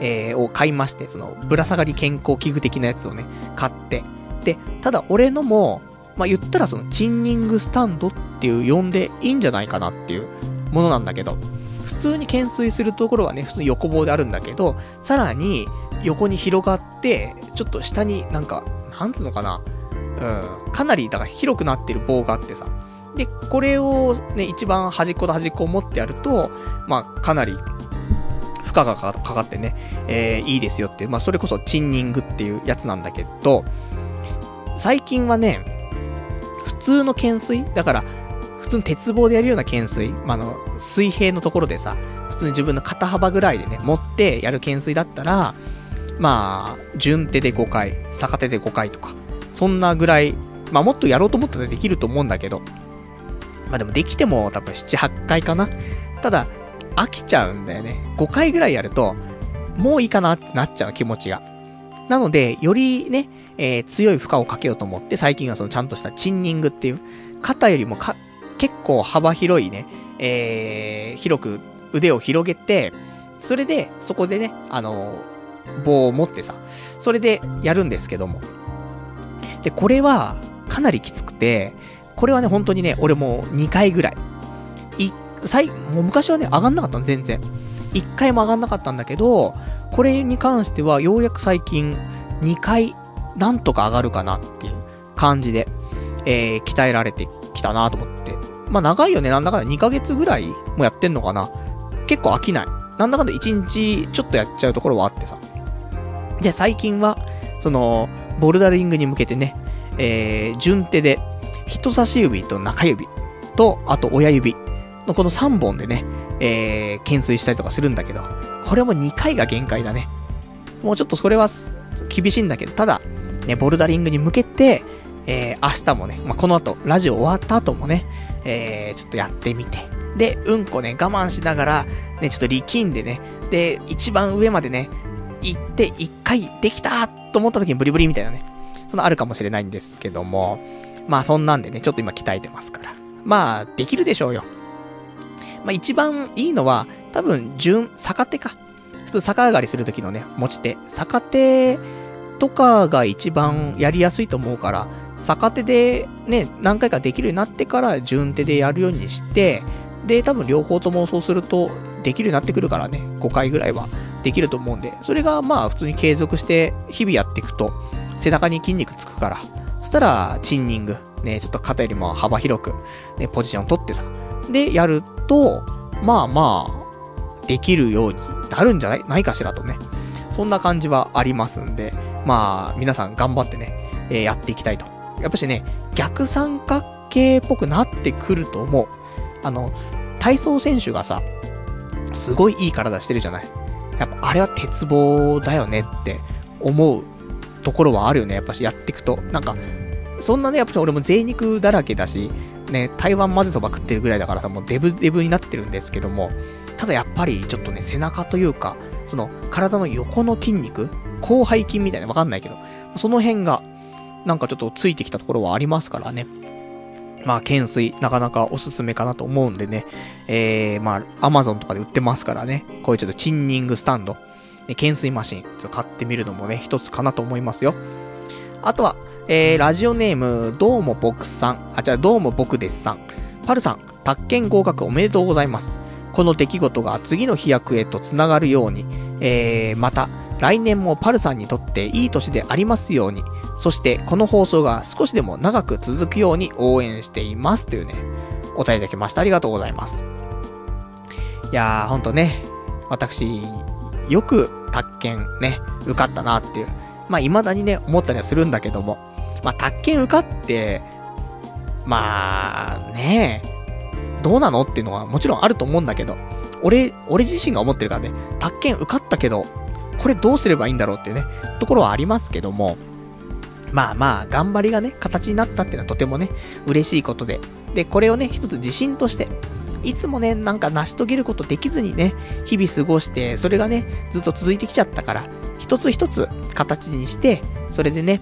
えー、を買いまして、その、ぶら下がり健康器具的なやつをね、買って、で、ただ俺のも、まあ、言ったらそのチンニングスタンドっていう呼んでいいんじゃないかなっていうものなんだけど、普通に懸垂するところはね、普通に横棒であるんだけど、さらに横に広がって、ちょっと下になんか、なんつうのかな、うん、かなりだから広くなってる棒があってさ、で、これをね、一番端っこと端っこを持ってやると、まあ、かなり、負荷がかかってね、えー、いいですよっていう、まあ、それこそチンニングっていうやつなんだけど、最近はね、普通の懸垂だから、普通の鉄棒でやるような懸垂まあ、の、水平のところでさ、普通に自分の肩幅ぐらいでね、持ってやる懸垂だったら、まあ、順手で5回、逆手で5回とか、そんなぐらい、まあもっとやろうと思ったらできると思うんだけど、まあでもできても多分7、8回かな。ただ、飽きちゃうんだよね。5回ぐらいやると、もういいかなってなっちゃう気持ちが。なので、よりね、えー、強い負荷をかけようと思って、最近はそのちゃんとしたチンニングっていう、肩よりもか、結構幅広いね、えー、広く腕を広げて、それで、そこでね、あのー、棒を持ってさ、それでやるんですけども。で、これは、かなりきつくて、これはね、本当にね、俺もう2回ぐらい。い、最、もう昔はね、上がんなかったの、全然。1回も上がんなかったんだけど、これに関しては、ようやく最近、2回なんとか上がるかなっていう感じで、えー、鍛えられてきたなと思って。まあ長いよね、なんだかんだ2ヶ月ぐらいもやってんのかな。結構飽きない。なんだかんだ1日ちょっとやっちゃうところはあってさ。で、最近は、その、ボルダリングに向けてね、えー、順手で、人差し指と中指と、あと親指のこの3本でね、えー、懸垂したりとかするんだけど、これも2回が限界だね。もうちょっとそれは厳しいんだけど、ただ、ね、ボルダリングに向けて、えー、明日もね、まあ、この後、ラジオ終わった後もね、えー、ちょっとやってみて、で、うんこね、我慢しながら、ね、ちょっと力んでね、で、一番上までね、行って、一回できたと思った時にブリブリみたいなね、そのあるかもしれないんですけども、まあそんなんでね、ちょっと今鍛えてますから。まあ、できるでしょうよ。まあ一番いいのは、多分、順、逆手か。普通逆上がりする時のね、持ち手。逆手とかが一番やりやすいと思うから、逆手でね、何回かできるようになってから順手でやるようにして、で、多分両方ともそうするとできるようになってくるからね、5回ぐらいはできると思うんで、それがまあ普通に継続して日々やっていくと、背中に筋肉つくから、そしたら、チンニング、ね、ちょっと肩よりも幅広く、ね、ポジションを取ってさ、で、やると、まあまあ、できるようになるんじゃない？ないかしらとね。そんな感じはありますんで、まあ、皆さん頑張ってね、えー、やっていきたいと。やっぱしね、逆三角形っぽくなってくると思う。あの、体操選手がさ、すごいいい体してるじゃない？やっぱあれは鉄棒だよねって思うところはあるよね。やっぱしやっていくと。なんか、そんなね、やっぱ俺も贅肉だらけだし、ね、台湾混ぜそば食ってるぐらいだからさ、もうデブデブになってるんですけども、ただやっぱりちょっとね、背中というか、その体の横の筋肉、広背筋みたいなわかんないけど、その辺が、なんかちょっとついてきたところはありますからね。まあ、懸垂、なかなかおすすめかなと思うんでね。えー、まあ、アマゾンとかで売ってますからね。こういうちょっとチンニングスタンド、ね、懸垂マシン、ちょっと買ってみるのもね、一つかなと思いますよ。あとは、えー、ラジオネーム、どうも僕さん、あ、じゃあどうも僕ですさん。パルさん、宅建合格おめでとうございます。この出来事が次の飛躍へと繋がるように、えー、また、来年もパルさんにとっていい年でありますように、そしてこの放送が少しでも長く続くように応援していますというね、お便りいただきました。ありがとうございます。いやー、ほんとね、私、よく宅建ね、受かったなっていう。まあ、未だにね、思ったりはするんだけども、まあ、宅建受かって、まあ、ねどうなのっていうのはもちろんあると思うんだけど、俺、俺自身が思ってるからね、宅建受かったけど、これどうすればいいんだろうっていうね、ところはありますけども、まあまあ、頑張りがね、形になったっていうのはとてもね、嬉しいことで。で、これをね、一つ自信として、いつもね、なんか成し遂げることできずにね、日々過ごして、それがね、ずっと続いてきちゃったから、一つ一つ形にして、それでね、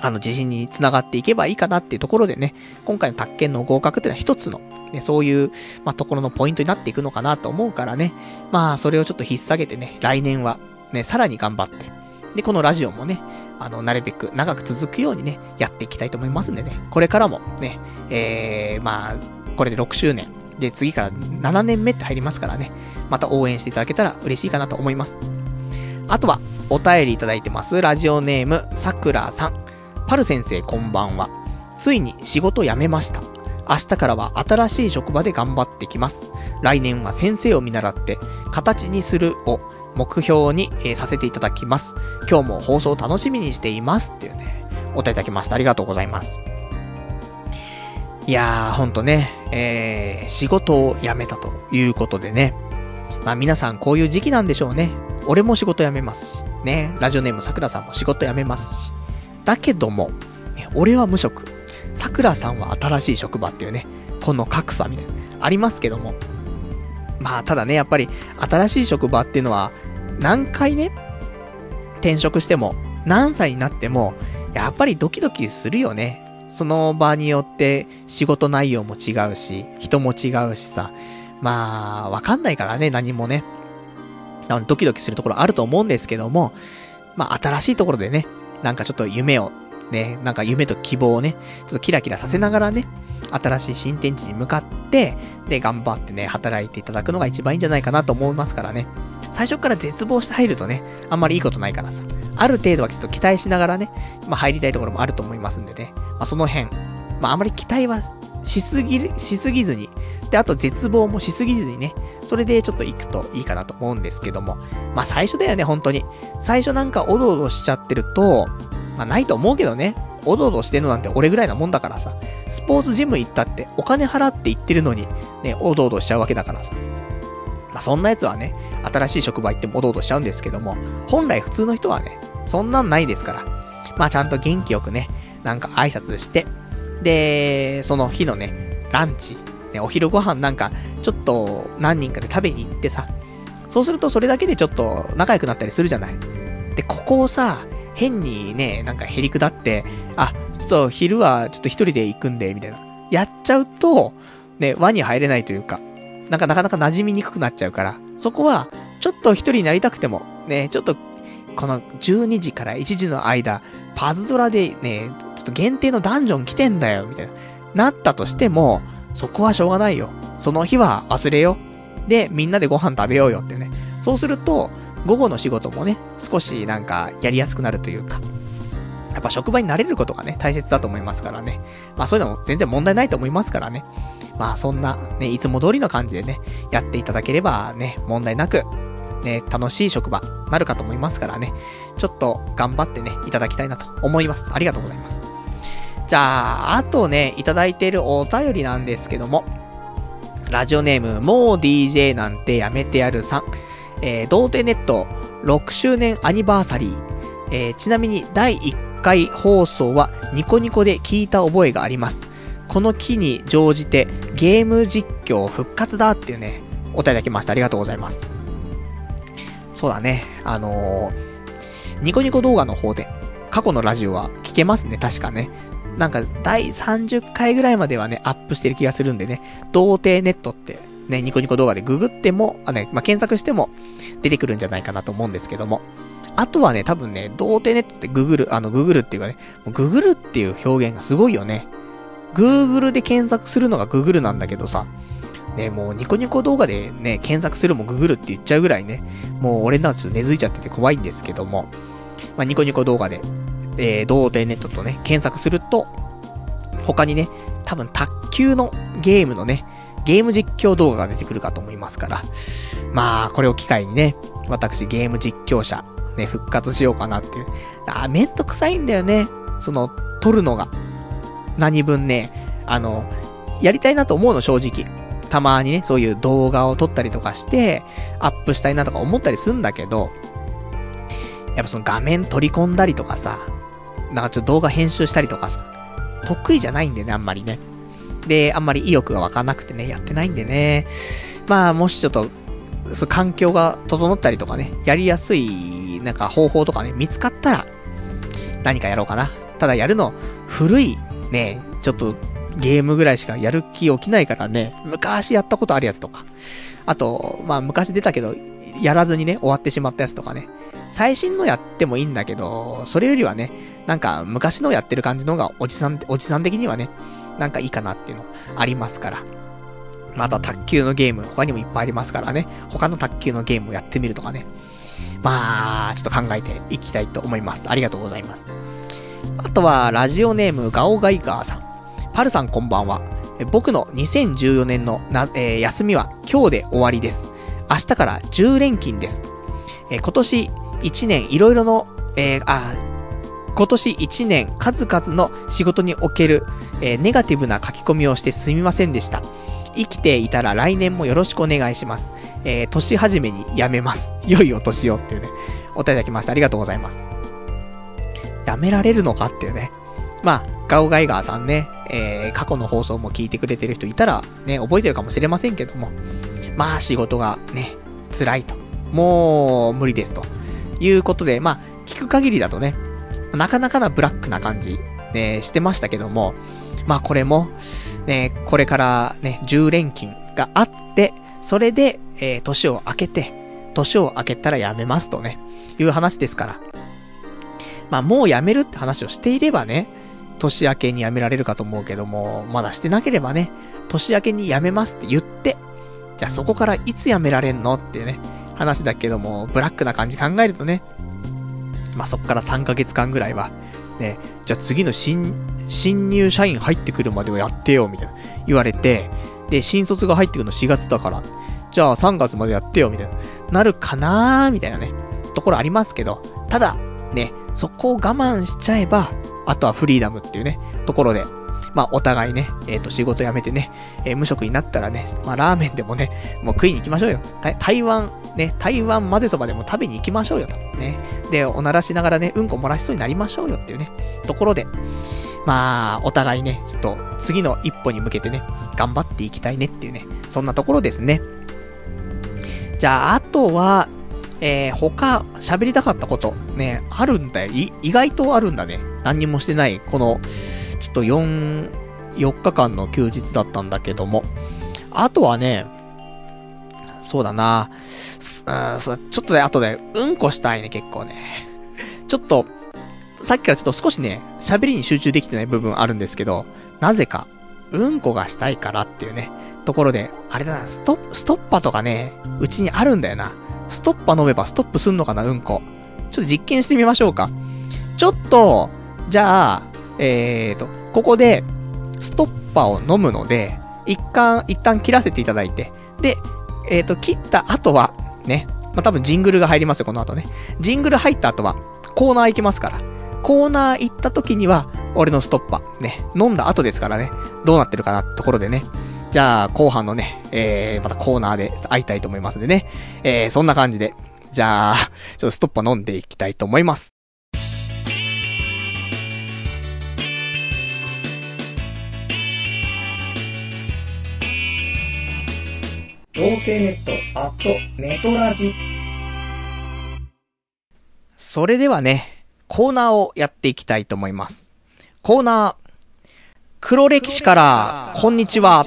あの、自信につながっていけばいいかなっていうところでね、今回の宅建の合格っていうのは一つの、ね、そういう、まあ、ところのポイントになっていくのかなと思うからね、まあ、それをちょっと引っ提げてね、来年は、ね、さらに頑張って、で、このラジオもね、あの、なるべく長く続くようにね、やっていきたいと思いますんでね、これからもね、えー、まあ、これで6周年、で、次から7年目って入りますからね、また応援していただけたら嬉しいかなと思います。あとは、お便りいただいてます。ラジオネーム、さくらさん。パル先生こんばんは。ついに仕事辞めました。明日からは新しい職場で頑張ってきます。来年は先生を見習って、形にするを目標に、えー、させていただきます。今日も放送楽しみにしています。っていうね、お答えいただきました。ありがとうございます。いやー、ほんとね、えー、仕事を辞めたということでね。まあ皆さんこういう時期なんでしょうね。俺も仕事辞めますし、ね、ラジオネームさくらさんも仕事辞めますし。だけども、俺は無職。さくらさんは新しい職場っていうね、この格差みたいな、ありますけども。まあ、ただね、やっぱり、新しい職場っていうのは、何回ね、転職しても、何歳になっても、やっぱりドキドキするよね。その場によって仕事内容も違うし、人も違うしさ。まあ、わかんないからね、何もね。なのでドキドキするところあると思うんですけども、まあ、新しいところでね、なんかちょっと夢を、ね、なんか夢と希望をね、ちょっとキラキラさせながらね、新しい新天地に向かって、で、頑張ってね、働いていただくのが一番いいんじゃないかなと思いますからね。最初から絶望して入るとね、あんまりいいことないからさ。ある程度はちょっと期待しながらね、まあ入りたいところもあると思いますんでね。まあその辺、まああまり期待はしすぎ、しすぎずに、で、あと絶望もしすぎずにね、それでちょっと行くといいかなと思うんですけども。まあ最初だよね、本当に。最初なんかおどおどしちゃってると、まあないと思うけどね。おどおどしてんのなんて俺ぐらいなもんだからさ。スポーツジム行ったってお金払って行ってるのに、ね、おどおどしちゃうわけだからさ。まあそんなやつはね、新しい職場行ってもおどおどしちゃうんですけども、本来普通の人はね、そんなんないですから。まあちゃんと元気よくね、なんか挨拶して、で、その日のね、ランチ、ね、お昼ご飯なんか、ちょっと何人かで食べに行ってさ、そうするとそれだけでちょっと仲良くなったりするじゃない。で、ここをさ、変にね、なんかへりくだって、あ、ちょっと昼はちょっと一人で行くんで、みたいな。やっちゃうと、ね、輪に入れないというか、なんかなかなか馴染みにくくなっちゃうから、そこは、ちょっと一人になりたくても、ね、ちょっと、この12時から1時の間、パズドラでね、ちょっと限定のダンジョン来てんだよ、みたいな。なったとしても、そこはしょうがないよ。その日は忘れよ。で、みんなでご飯食べようよってね。そうすると、午後の仕事もね、少しなんかやりやすくなるというか、やっぱ職場に慣れることがね、大切だと思いますからね。まあそういうのも全然問題ないと思いますからね。まあそんな、ね、いつも通りの感じでね、やっていただければね、問題なく、ね、楽しい職場、なるかと思いますからね。ちょっと頑張ってね、いただきたいなと思います。ありがとうございます。じゃあ、あとね、いただいているお便りなんですけども、ラジオネーム、もう DJ なんてやめてやるさん。えー、童貞ネット6周年アニバーサリー。えー、ちなみに第1回放送はニコニコで聞いた覚えがあります。この機に乗じてゲーム実況復活だっていうね、お答えいただきました。ありがとうございます。そうだね、あのー、ニコニコ動画の方で過去のラジオは聞けますね、確かね。なんか、第30回ぐらいまではね、アップしてる気がするんでね、童貞ネットって、ね、ニコニコ動画でググっても、あね、まあ、検索しても出てくるんじゃないかなと思うんですけども。あとはね、多分ね、童貞ネットってググる、あの、ググるっていうかね、ググるっていう表現がすごいよね。Google で検索するのが Google なんだけどさ、ね、もうニコニコ動画でね、検索するも Google って言っちゃうぐらいね、もう俺のはちょっと根付いちゃってて怖いんですけども、まあ、ニコニコ動画でえー、童貞ネットとね、検索すると、他にね、多分卓球のゲームのね、ゲーム実況動画が出てくるかと思いますから、まあ、これを機会にね、私ゲーム実況者、ね、復活しようかなっていう。あ、めんどくさいんだよね。その、撮るのが。何分ね、あの、やりたいなと思うの、正直。たまにね、そういう動画を撮ったりとかして、アップしたいなとか思ったりすんだけど、やっぱその画面取り込んだりとかさ、なんかちょっと動画編集したりとかさ、得意じゃないんでね、あんまりね。で、あんまり意欲が湧かなくてね、やってないんでね。まあ、もしちょっと、そ環境が整ったりとかね、やりやすい、なんか方法とかね、見つかったら、何かやろうかな。ただやるの、古い、ね、ちょっと、ゲームぐらいしかやる気起きないからね、昔やったことあるやつとか。あと、まあ昔出たけど、やらずにね、終わってしまったやつとかね。最新のやってもいいんだけど、それよりはね、なんか昔のやってる感じの方がおじさん、おじさん的にはね、なんかいいかなっていうのありますから。また卓球のゲーム、他にもいっぱいありますからね。他の卓球のゲームをやってみるとかね。まあ、ちょっと考えていきたいと思います。ありがとうございます。あとは、ラジオネームガオガイガーさん。パルさんこんばんは。僕の2014年のな、えー、休みは今日で終わりです。明日から10連勤です。えー、今年1年いろいろの、えー、あ、今年1年数々の仕事における、えー、ネガティブな書き込みをしてすみませんでした。生きていたら来年もよろしくお願いします。えー、年始めに辞めます。良いお年をっていうね、お答えいただきました。ありがとうございます。辞められるのかっていうね。まあ、ガオガイガーさんね、えー、過去の放送も聞いてくれてる人いたら、ね、覚えてるかもしれませんけども、まあ仕事がね、辛いと。もう無理ですと。いうことで、まあ、聞く限りだとね、なかなかなブラックな感じ、ね、してましたけども、まあこれも、ね、これからね、10連勤があって、それで、えー、年を明けて、年を明けたら辞めますとね、いう話ですから。まあもう辞めるって話をしていればね、年明けに辞められるかと思うけども、まだしてなければね、年明けに辞めますって言って、じゃあそこからいつ辞められんのっていうね、話だけども、ブラックな感じ考えるとね、まあ、そっから3ヶ月間ぐらいは、ね、じゃあ次の新、新入社員入ってくるまではやってよ、みたいな言われて、で、新卒が入ってくるの4月だから、じゃあ3月までやってよ、みたいな、なるかなーみたいなね、ところありますけど、ただ、ね、そこを我慢しちゃえば、あとはフリーダムっていうね、ところで、まあ、お互いね、えっ、ー、と、仕事辞めてね、えー、無職になったらね、まあ、ラーメンでもね、もう食いに行きましょうよ。台湾、ね、台湾混ぜそばでも食べに行きましょうよと。ね。で、おならしながらね、うんこ漏らしそうになりましょうよっていうね、ところで、まあ、お互いね、ちょっと、次の一歩に向けてね、頑張っていきたいねっていうね、そんなところですね。じゃあ、あとは、えー、他、喋りたかったこと、ね、あるんだよ。意外とあるんだね。何にもしてない、この、ちょっと4、4日間の休日だったんだけども。あとはね、そうだなうん、ちょっとね、あとで、うんこしたいね、結構ね。ちょっと、さっきからちょっと少しね、喋りに集中できてない部分あるんですけど、なぜか、うんこがしたいからっていうね、ところで、あれだな、ストッ、ストッパとかね、うちにあるんだよな。ストッパ飲めばストップすんのかな、うんこ。ちょっと実験してみましょうか。ちょっと、じゃあ、えーと、ここで、ストッパーを飲むので、一旦、一旦切らせていただいて、で、えーと、切った後は、ね、まあ、多分ジングルが入りますよ、この後ね。ジングル入った後は、コーナー行きますから。コーナー行った時には、俺のストッパー、ね、飲んだ後ですからね、どうなってるかなところでね。じじゃあ、後半のね、えー、またコーナーで会いたいと思いますんでね。えー、そんな感じで、じゃあ、ちょっとストッパー飲んでいきたいと思います。童貞ネット、アット、ネトラジ。それではね、コーナーをやっていきたいと思います。コーナー、黒歴史から、こんにちは。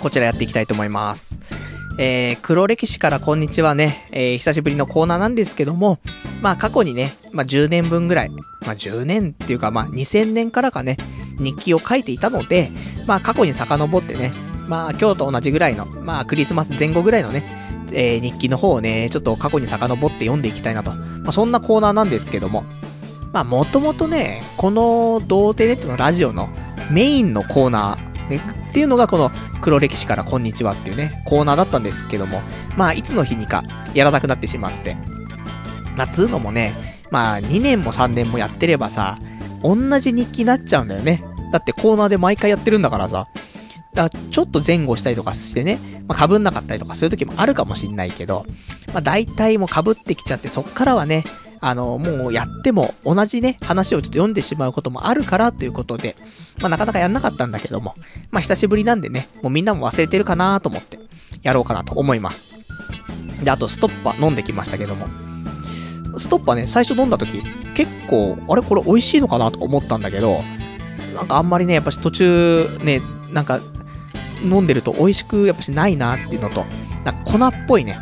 こちらやっていきたいと思います。えー、黒歴史からこんにちはね、えー、久しぶりのコーナーなんですけども、まあ過去にね、まあ10年分ぐらい、まあ10年っていうかまあ2000年からかね、日記を書いていたので、まあ過去に遡ってね、まあ今日と同じぐらいの、まあクリスマス前後ぐらいのね、えー、日記の方をね、ちょっと過去に遡って読んでいきたいなと。まあそんなコーナーなんですけども、まあもともとね、この童貞ネットのラジオのメインのコーナー、ね、っていうのがこの黒歴史からこんにちはっていうね、コーナーだったんですけども、まあいつの日にかやらなくなってしまって。まあつうのもね、まあ2年も3年もやってればさ、同じ日記になっちゃうんだよね。だってコーナーで毎回やってるんだからさ。だからちょっと前後したりとかしてね、まあ被んなかったりとかそういう時もあるかもしんないけど、まあ大体もう被ってきちゃってそっからはね、あの、もうやっても同じね、話をちょっと読んでしまうこともあるからということで、まあなかなかやんなかったんだけども、まあ久しぶりなんでね、もうみんなも忘れてるかなと思って、やろうかなと思います。で、あとストッパー飲んできましたけども、ストッパーね、最初飲んだ時、結構、あれこれ美味しいのかなと思ったんだけど、なんかあんまりね、やっぱし途中ね、なんか、飲んでると美味しくやっぱしないなっていうのと、なんか粉っぽいね、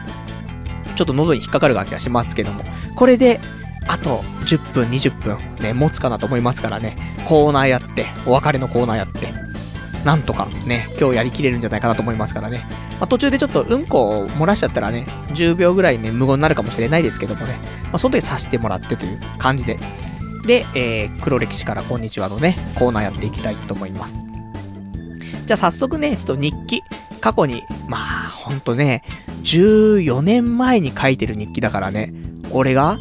ちょっと喉に引っかかる感じがしますけども、これで、あと10分、20分ね、持つかなと思いますからね、コーナーやって、お別れのコーナーやって、なんとかね、今日やりきれるんじゃないかなと思いますからね。まあ、途中でちょっとうんこを漏らしちゃったらね、10秒ぐらいね、無言になるかもしれないですけどもね、まあ、その時させてもらってという感じで。で、えー、黒歴史からこんにちはのね、コーナーやっていきたいと思います。じゃあ早速ね、ちょっと日記、過去に、まあ、ほんとね、14年前に書いてる日記だからね、俺が、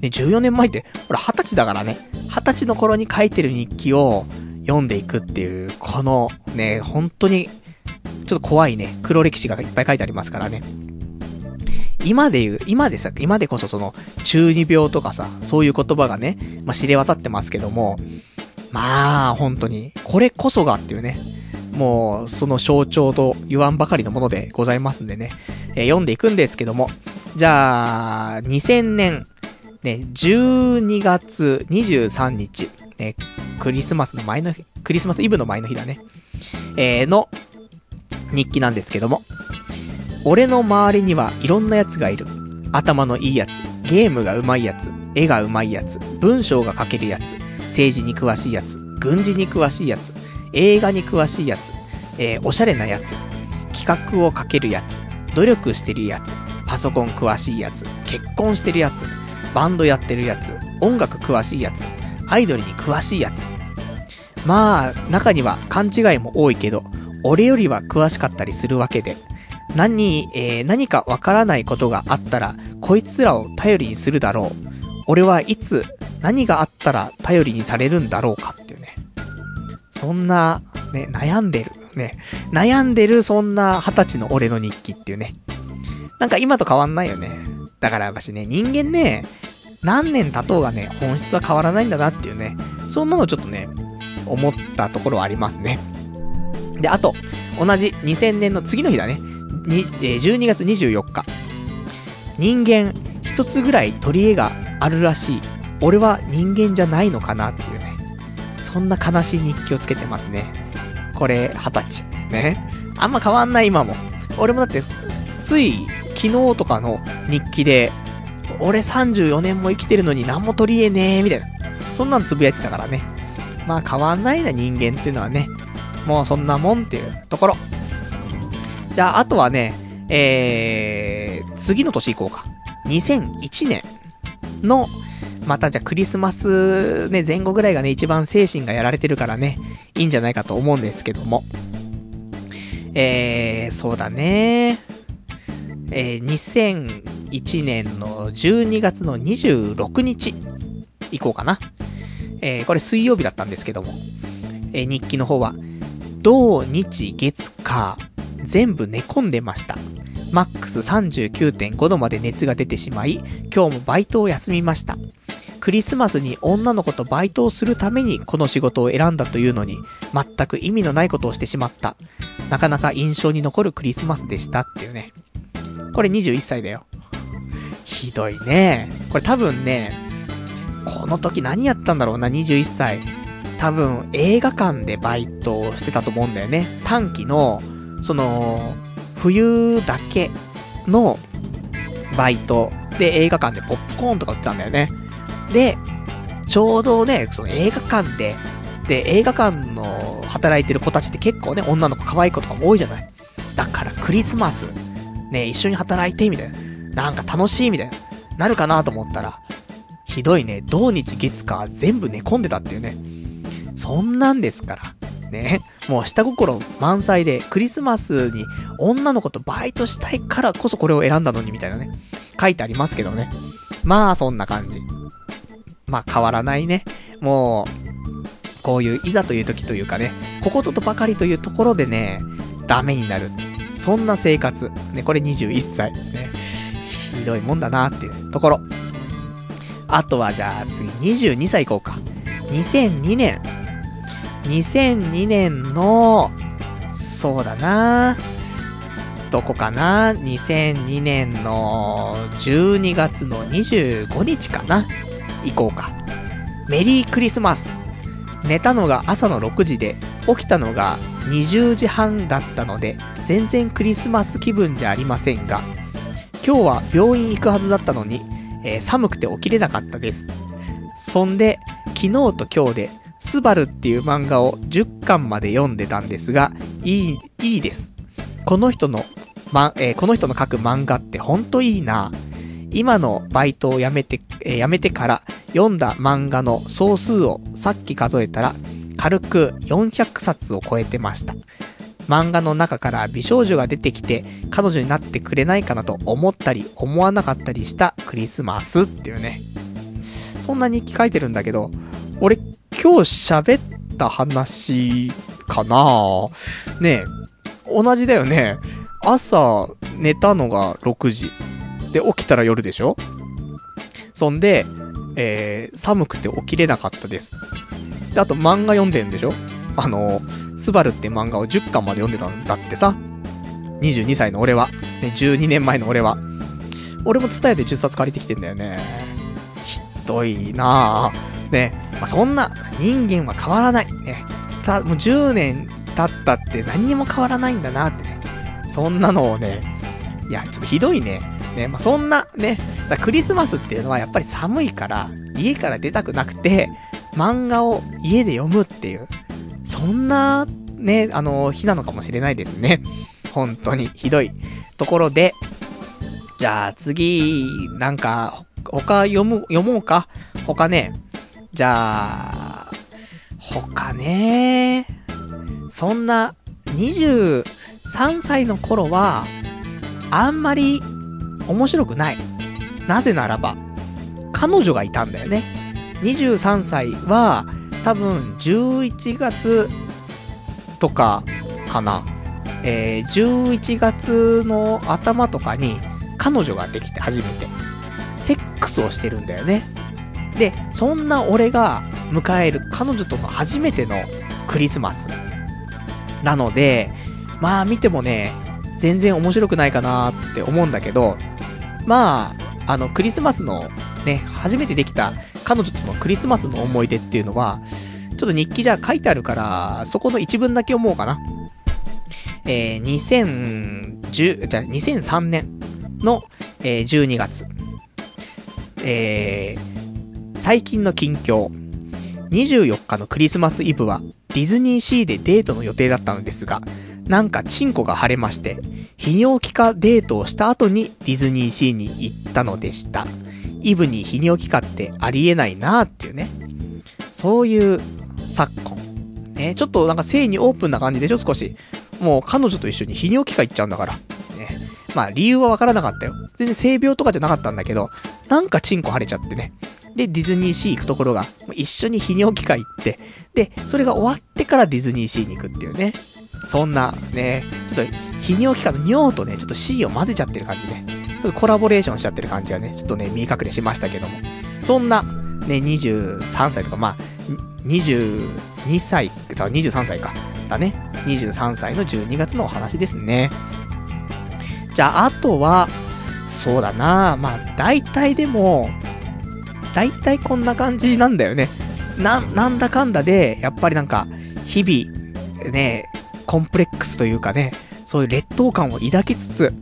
ね、14年前って、俺20歳だからね、20歳の頃に書いてる日記を読んでいくっていう、このね、本当に、ちょっと怖いね、黒歴史がいっぱい書いてありますからね。今で言う、今でさ、今でこそその、中二病とかさ、そういう言葉がね、まあ、知れ渡ってますけども、まあ、本当に、これこそがっていうね、もう、その象徴と言わんばかりのものでございますんでね、えー、読んでいくんですけども、じゃあ、2000年、ね、12月23日、ね、クリスマスの前の日、クリスマスイブの前の日だね、えー、の日記なんですけども、俺の周りにはいろんな奴がいる。頭のいいやつ、ゲームが上手いやつ、絵が上手いやつ、文章が書けるやつ、政治に詳しいやつ、軍事に詳しいやつ、映画に詳しいやつ、えー、おしゃれなやつ、企画をかけるやつ、努力してるやつ、パソコン詳しいやつ、結婚してるやつ、バンドやってるやつ、音楽詳しいやつ、アイドルに詳しいやつ。まあ、中には勘違いも多いけど、俺よりは詳しかったりするわけで、何、えー、何かわからないことがあったら、こいつらを頼りにするだろう。俺はいつ、何があったら頼りにされるんだろうか。そんな、ね、悩んでる。ね。悩んでる、そんな二十歳の俺の日記っていうね。なんか今と変わんないよね。だから私ね、人間ね、何年経とうがね、本質は変わらないんだなっていうね。そんなのちょっとね、思ったところはありますね。で、あと、同じ2000年の次の日だね。に、え、12月24日。人間、一つぐらい取り柄があるらしい。俺は人間じゃないのかなっていう。そんな悲しい日記をつけてますね。これ、二十歳。ね。あんま変わんない今も。俺もだって、つい昨日とかの日記で、俺34年も生きてるのに何も取り柄ねえ、みたいな。そんなんつぶやいてたからね。まあ変わんないな人間っていうのはね。もうそんなもんっていうところ。じゃあ、あとはね、えー、次の年行こうか。2001年の、またじゃあクリスマスね、前後ぐらいがね、一番精神がやられてるからね、いいんじゃないかと思うんですけども。えー、そうだね。えー、2001年の12月の26日以降かな。えー、これ水曜日だったんですけども、えー、日記の方は、土日月火、全部寝込んでました。マックス39.5度まで熱が出てしまい、今日もバイトを休みました。クリスマスに女の子とバイトをするためにこの仕事を選んだというのに、全く意味のないことをしてしまった。なかなか印象に残るクリスマスでしたっていうね。これ21歳だよ。ひどいね。これ多分ね、この時何やったんだろうな、21歳。多分映画館でバイトをしてたと思うんだよね。短期の、その、冬だけのバイトで映画館でポップコーンとか売ってたんだよね。で、ちょうどね、その映画館で、で、映画館の働いてる子たちって結構ね、女の子可愛い子とかも多いじゃない。だからクリスマス、ね、一緒に働いて、みたいな。なんか楽しい、みたいな。なるかなと思ったら、ひどいね、土日月火全部寝込んでたっていうね。そんなんですから。ね。もう下心満載で、クリスマスに女の子とバイトしたいからこそこれを選んだのにみたいなね。書いてありますけどね。まあ、そんな感じ。まあ、変わらないね。もう、こういう、いざという時というかね、ここととばかりというところでね、ダメになる。そんな生活。ね、これ21歳。ね。ひどいもんだなっていうところ。あとはじゃあ次22歳行こうか。2002年2002年の、そうだなどこかな ?2002 年の12月の25日かな行こうか。メリークリスマス。寝たのが朝の6時で、起きたのが20時半だったので、全然クリスマス気分じゃありませんが、今日は病院行くはずだったのに、えー、寒くて起きれなかったです。そんで、昨日と今日でスバルっていう漫画を10巻まで読んでたんですが、いい、いいです。この人の、ま、えー、この人の書く漫画ってほんといいな。今のバイトを辞めて、えー、辞めてから読んだ漫画の総数をさっき数えたら、軽く400冊を超えてました。漫画の中から美少女が出てきて彼女になってくれないかなと思ったり思わなかったりしたクリスマスっていうね。そんな日記書いてるんだけど、俺今日喋った話かな？ねえ、同じだよね。朝寝たのが6時。で、起きたら夜でしょ？そんで、えー、寒くて起きれなかったです。で、あと漫画読んでんでしょ？あの、スバルって漫画を10巻まで読んでたんだってさ。22歳の俺は。ね、12年前の俺は。俺も伝えて10冊借りてきてんだよね。ひどいなぁ。ね、まあ、そんな、人間は変わらない。ね。た、もう10年経ったって何にも変わらないんだなってね。そんなのをね、いや、ちょっとひどいね。ね、まあ、そんな、ね、だクリスマスっていうのはやっぱり寒いから、家から出たくなくて、漫画を家で読むっていう、そんな、ね、あの、日なのかもしれないですね。本当に、ひどい。ところで、じゃあ次、なんか、他読む、読もうか？他ね、じゃあ、他ね、そんな、23歳の頃は、あんまり面白くない。なぜならば、彼女がいたんだよね。23歳は、多分11月とかかな。えー、11月の頭とかに彼女ができて初めて、セックスをしてるんだよね。で、そんな俺が迎える彼女との初めてのクリスマス。なので、まあ見てもね、全然面白くないかなって思うんだけど、まあ、あの、クリスマスのね、初めてできた彼女とのクリスマスの思い出っていうのは、ちょっと日記じゃ書いてあるから、そこの一文だけ読もうかな。えー、2010、じゃ2003年の、えー、12月。えー、最近の近況。24日のクリスマスイブはディズニーシーでデートの予定だったのですが、なんかチンコが腫れまして、泌尿器科デートをした後にディズニーシーに行ったのでした。イブに泌尿器科ってありえないなーっていうね。そういう昨今。ね、ちょっとなんか性にオープンな感じでしょ少し。もう彼女と一緒に泌尿器科行っちゃうんだから。ね。まあ理由はわからなかったよ。全然性病とかじゃなかったんだけど、なんかチンコ腫れちゃってね。で、ディズニーシー行くところが、一緒に泌尿器科行って、で、それが終わってからディズニーシーに行くっていうね。そんな、ね、ちょっと、泌尿器科の尿とね、ちょっと C を混ぜちゃってる感じね。ちょっとコラボレーションしちゃってる感じがね、ちょっとね、見隠れしましたけども。そんな、ね、23歳とか、まあ、22歳、23歳か。だね。23歳の12月のお話ですね。じゃあ、あとは、そうだなまあ、大体でも、大体こんな感じなんだよね。な、なんだかんだで、やっぱりなんか、日々、ね、コンプレックスというかね、そういう劣等感を抱きつつ、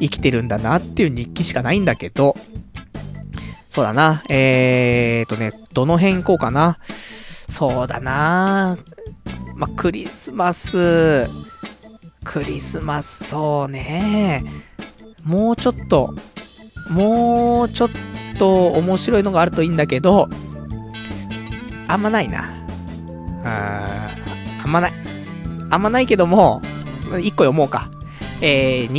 生きてるんだなっていう日記しかないんだけど、そうだな、えーとね、どの辺行こうかな。そうだなまクリスマス、クリスマス、そうね。もうちょっと、もうちょっと面白いのがあるといいんだけど、あんまないな。ああんまない。あんまないけども、一個読もうか。えー、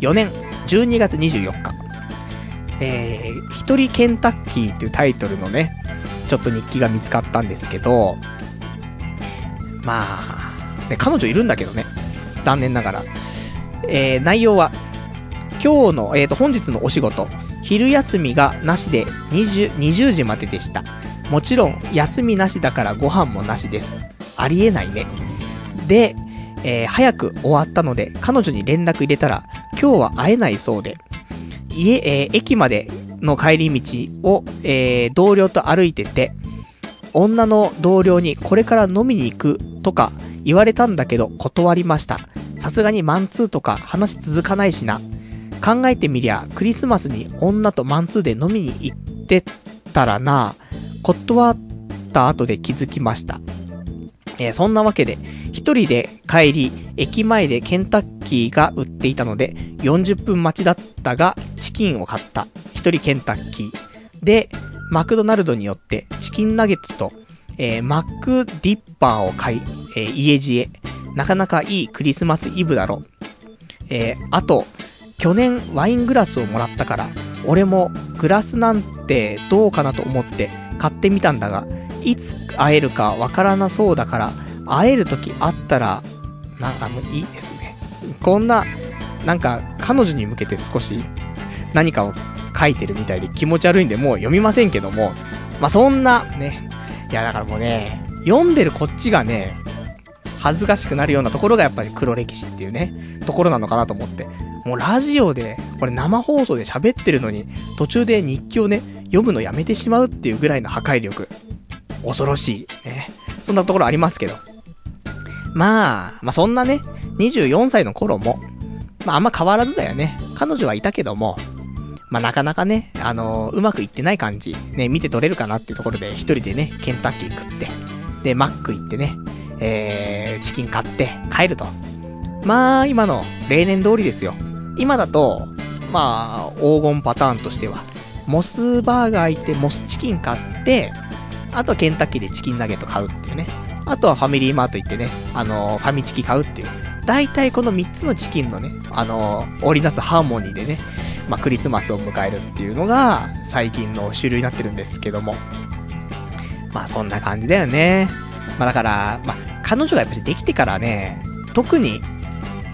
2004年12月24日。えー、一人ケンタッキーっていうタイトルのね、ちょっと日記が見つかったんですけど、まあ、ね、彼女いるんだけどね。残念ながら。えー、内容は、今日の、えっ、ー、と、本日のお仕事、昼休みがなしで20、20時まででした。もちろん、休みなしだからご飯もなしです。ありえないね。で、えー、早く終わったので、彼女に連絡入れたら、今日は会えないそうで、家、えー、駅までの帰り道を、えー、同僚と歩いてて、女の同僚にこれから飲みに行くとか言われたんだけど断りました。さすがにマンツーとか話続かないしな。考えてみりゃ、クリスマスに女とマンツーで飲みに行ってたらな、断った後で気づきました。えー、そんなわけで、一人で帰り、駅前でケンタッキーが売っていたので、40分待ちだったが、チキンを買った。一人ケンタッキー。で、マクドナルドによってチキンナゲットと、えー、マックディッパーを買い、えー、家路へ。なかなかいいクリスマスイブだろ。えー、あと、去年ワイングラスをもらったから、俺もグラスなんてどうかなと思って買ってみたんだが、いつ会えるかわからなそうだから、会える時あったら、なんかもういいですね。こんな、なんか彼女に向けて少し何かを書いてるみたいで気持ち悪いんでもう読みませんけども、まあ、そんな、ね、いやだからもうね、読んでるこっちがね、恥ずかしくなるようなところがやっぱり黒歴史っていうね、ところなのかなと思って。もうラジオで、これ生放送で喋ってるのに、途中で日記をね、読むのやめてしまうっていうぐらいの破壊力。恐ろしい。ね。そんなところありますけど。まあ、まあそんなね、24歳の頃も、まああんま変わらずだよね。彼女はいたけども、まあ、なかなかね、あのー、うまくいってない感じ、ね、見て取れるかなっていうところで、一人でね、ケンタッキー食って、で、マック行ってね、えー、チキン買って帰ると。まあ、今の例年通りですよ。今だと、まあ、黄金パターンとしては、モスバーガー行ってモスチキン買って、あとはケンタッキーでチキンナゲット買うっていうね。あとはファミリーマート行ってね、あのー、ファミチキ買うっていう。大体この3つのチキンのね、あのー、織りなすハーモニーでね、まあ、クリスマスを迎えるっていうのが、最近の主流になってるんですけども。まあ、そんな感じだよね。まあ、だから、まあ、彼女がやっぱりできてからね、特に、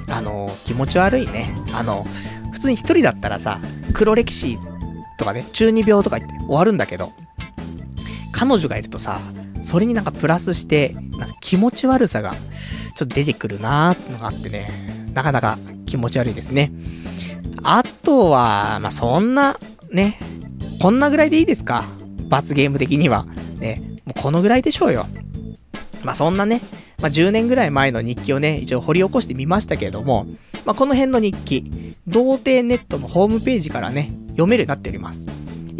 あのー、気持ち悪いね。あの、普通に一人だったらさ、黒歴史とかね、中二病とか言って終わるんだけど、彼女がいるとさ、それになんかプラスして、なんか気持ち悪さが、ちょっと出てくるなーってのがあってね、なかなか気持ち悪いですね。あとは、まあ、そんな、ね、こんなぐらいでいいですか？罰ゲーム的には。ね、もうこのぐらいでしょうよ。まあ、そんなね、まあ、10年ぐらい前の日記をね、一応掘り起こしてみましたけれども、まあ、この辺の日記、童貞ネットのホームページからね、読めるようになっております。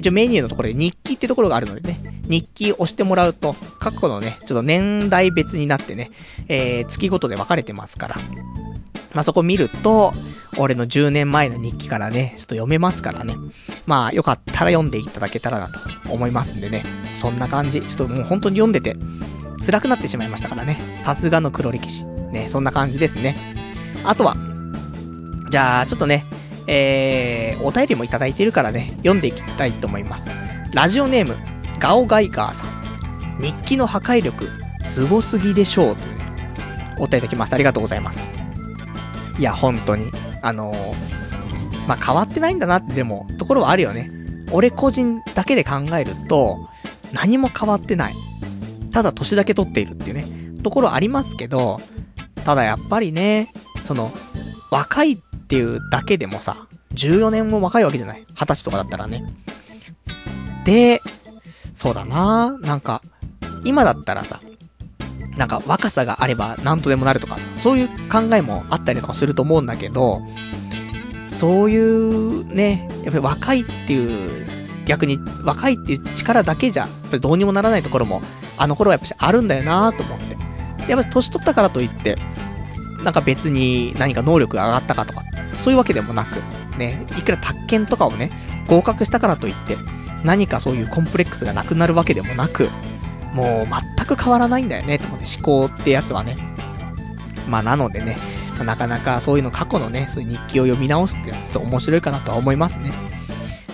一応メニューのところで日記ってところがあるのでね、日記押してもらうと、過去のね、ちょっと年代別になってね、えー、月ごとで分かれてますから。まあ、そこ見ると、俺の10年前の日記からね、ちょっと読めますからね。まあ、よかったら読んでいただけたらなと思いますんでね。そんな感じ。ちょっともう本当に読んでて、辛くなってしまいましたからね。さすがの黒歴史。ね、そんな感じですね。あとは、じゃあ、ちょっとね、えー、お便りもいただいてるからね、読んでいきたいと思います。ラジオネーム、ガオガイガーさん。日記の破壊力、すごすぎでしょう。というね、お便りいただきました。ありがとうございます。いや、本当に。あのー、まあ、変わってないんだなって、でも、ところはあるよね。俺個人だけで考えると、何も変わってない。ただ年だけ取っているっていうね、ところありますけど、ただやっぱりね、その、若いっていうだけでもさ、14年も若いわけじゃない？20歳とかだったらね。で、そうだななんか、今だったらさ、なんか若さがあれば何とでもなるとかさ、そういう考えもあったりとかすると思うんだけど、そういうね、やっぱり若いっていう、逆に若いっていう力だけじゃ、やっぱりどうにもならないところも、あの頃はやっぱしあるんだよなと思って。やっぱり年取ったからといって、なんか別に何か能力が上がったかとか、そういうわけでもなく、ね、いくら宅建とかをね、合格したからといって、何かそういうコンプレックスがなくなるわけでもなく、もう全く変わらないんだよね、と思って思考ってやつはね。まあなのでね、ま、なかなかそういうの過去のね、そういう日記を読み直すっていうのはちょっと面白いかなとは思いますね。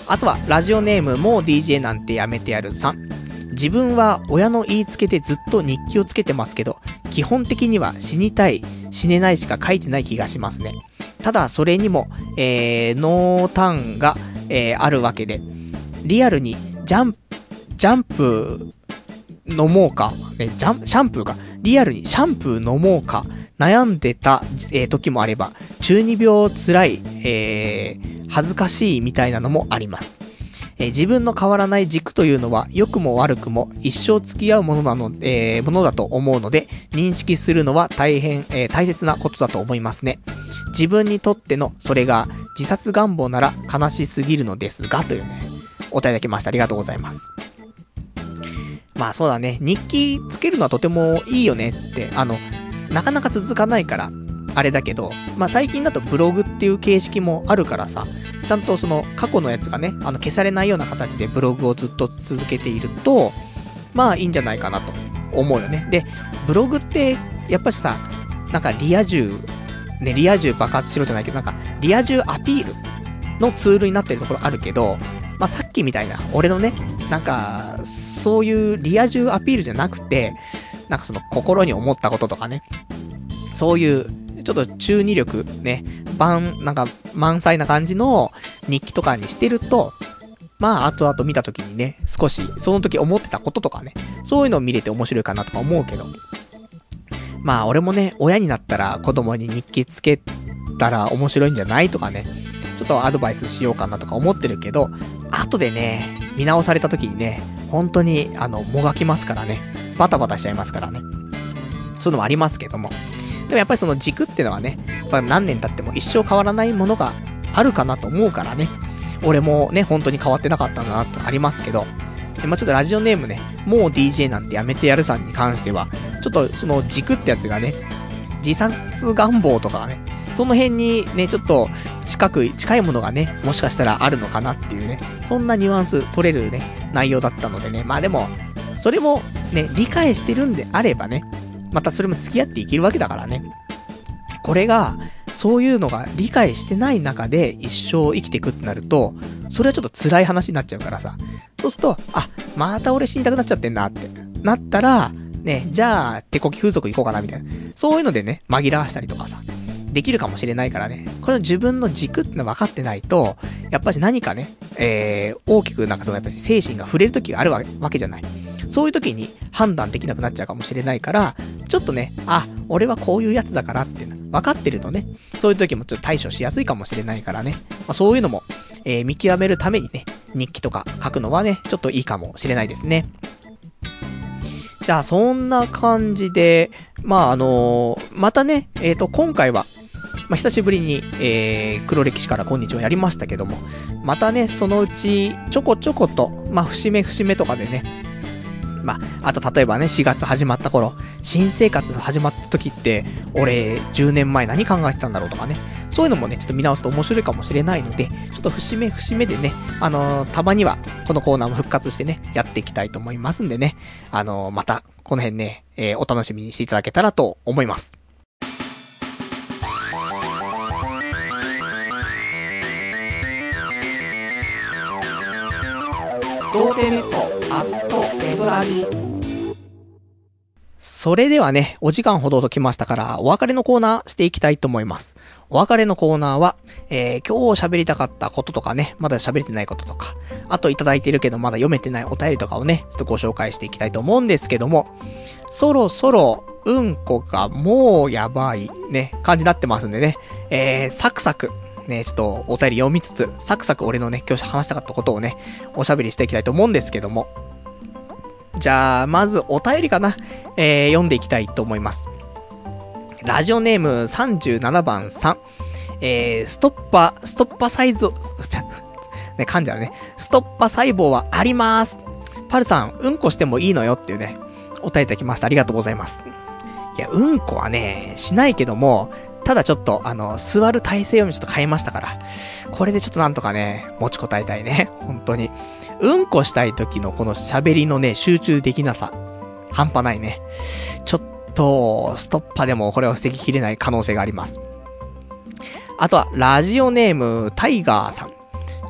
あとは、ラジオネーム、もう DJ なんてやめてやる3。自分は親の言いつけでずっと日記をつけてますけど、基本的には死にたい、死ねないしか書いてない気がしますね。ただ、それにも、えー、濃淡が、えー、あるわけで、リアルに、ジャンプ、ジャンプ、飲もうか、ね、ジャン、シャンプーか、リアルにシャンプー飲もうか、悩んでた、えー、時もあれば、中二病辛い、えー、恥ずかしいみたいなのもあります。えー、自分の変わらない軸というのは、良くも悪くも一生付き合うものなの、えー、ものだと思うので、認識するのは大変、えー、大切なことだと思いますね。自分にとっての、それが、自殺願望なら悲しすぎるのですが、というね、お答えいただきました。ありがとうございます。まあそうだね、日記つけるのはとてもいいよねって、あの、なかなか続かないから、あれだけど、まあ最近だとブログっていう形式もあるからさ、ちゃんとその過去のやつがね、あの消されないような形でブログをずっと続けていると、まあいいんじゃないかなと思うよね。で、ブログってやっぱしさ、なんかリア充、ね、リア充爆発しろじゃないけど、なんかリア充アピールのツールになってるところあるけど、まあさっきみたいな、俺のね、なんか、そういうリア充アピールじゃなくて、なんかその心に思ったこととかね、そういう、ちょっと中二力ね、万、なんか満載な感じの日記とかにしてると、まあ、後々見た時にね、少し、その時思ってたこととかね、そういうのを見れて面白いかなとか思うけど。まあ、俺もね、親になったら子供に日記つけたら面白いんじゃないとかね、ちょっとアドバイスしようかなとか思ってるけど、後でね、見直された時にね、本当に、あの、もがきますからね。バタバタしちゃいますからね。そういうのもありますけども。でもやっぱりその軸ってのはね、やっぱ何年経っても一生変わらないものがあるかなと思うからね。俺もね、本当に変わってなかったんだなとありますけど。まあ、ちょっとラジオネームね、もう DJ なんてやめてやるさんに関しては、ちょっとその軸ってやつがね、自殺願望とかね、その辺にね、ちょっと近く、近いものがね、もしかしたらあるのかなっていうね、そんなニュアンス取れるね、内容だったのでね、まあでも、それもね、理解してるんであればね、またそれも付き合っていけるわけだからね。これが、そういうのが理解してない中で一生生きていくってなると、それはちょっと辛い話になっちゃうからさ。そうすると、あ、また俺死にたくなっちゃってんなって。なったら、ね、じゃあ、手こき風俗行こうかなみたいな。そういうのでね、紛らわしたりとかさ。できるかもしれないからね。これ自分の軸ってのは分かってないと、やっぱし何かね、えー、大きくなんかそのやっぱり精神が触れる時があるわけじゃない。そういう時に判断できなくなっちゃうかもしれないから、ちょっとね、あ、俺はこういうやつだからっていうの分かってるとね、そういう時もちょっと対処しやすいかもしれないからね。まあ、そういうのも、えー、見極めるためにね、日記とか書くのはね、ちょっといいかもしれないですね。じゃあ、そんな感じで、まあ、あのー、またね、えっ、ー、と、今回は、まあ、久しぶりに、えー、黒歴史からこんにちはやりましたけども、またね、そのうち、ちょこちょこと、まあ、節目節目とかでね、まあ、あと例えばね、4月始まった頃、新生活始まった時って、俺、10年前何考えてたんだろうとかね、そういうのもね、ちょっと見直すと面白いかもしれないので、ちょっと節目節目でね、あのー、たまには、このコーナーも復活してね、やっていきたいと思いますんでね、あのー、また、この辺ね、えー、お楽しみにしていただけたらと思います。童貞ネットアットネトラジそれではね、お時間ほどときましたから、お別れのコーナーしていきたいと思います。お別れのコーナーは、えー、今日喋りたかったこととかね、まだ喋れてないこととか、あといただいてるけどまだ読めてないお便りとかをね、ちょっとご紹介していきたいと思うんですけども、そろそろ、うんこがもうやばい、ね、感じになってますんでね、えー、サクサク、ね、ちょっとお便り読みつつ、サクサク俺のね、今日話したかったことをね、おしゃべりしていきたいと思うんですけども。じゃあ、まずお便りかな、えー、読んでいきたいと思います。ラジオネーム37番さん。えー、ストッパ、ストッパサイズ、ね、噛んじゃうね。ストッパ細胞はあります。パルさん、うんこしてもいいのよっていうね、お便りいただきました。ありがとうございます。いや、うんこはね、しないけども、ただちょっと、あの、座る体勢をちょっと変えましたから。これでちょっとなんとかね、持ちこたえたいね。本当に。うんこしたい時のこの喋りのね、集中できなさ。半端ないね。ちょっと、ストッパでもこれは防ぎきれない可能性があります。あとは、ラジオネーム、タイガーさん。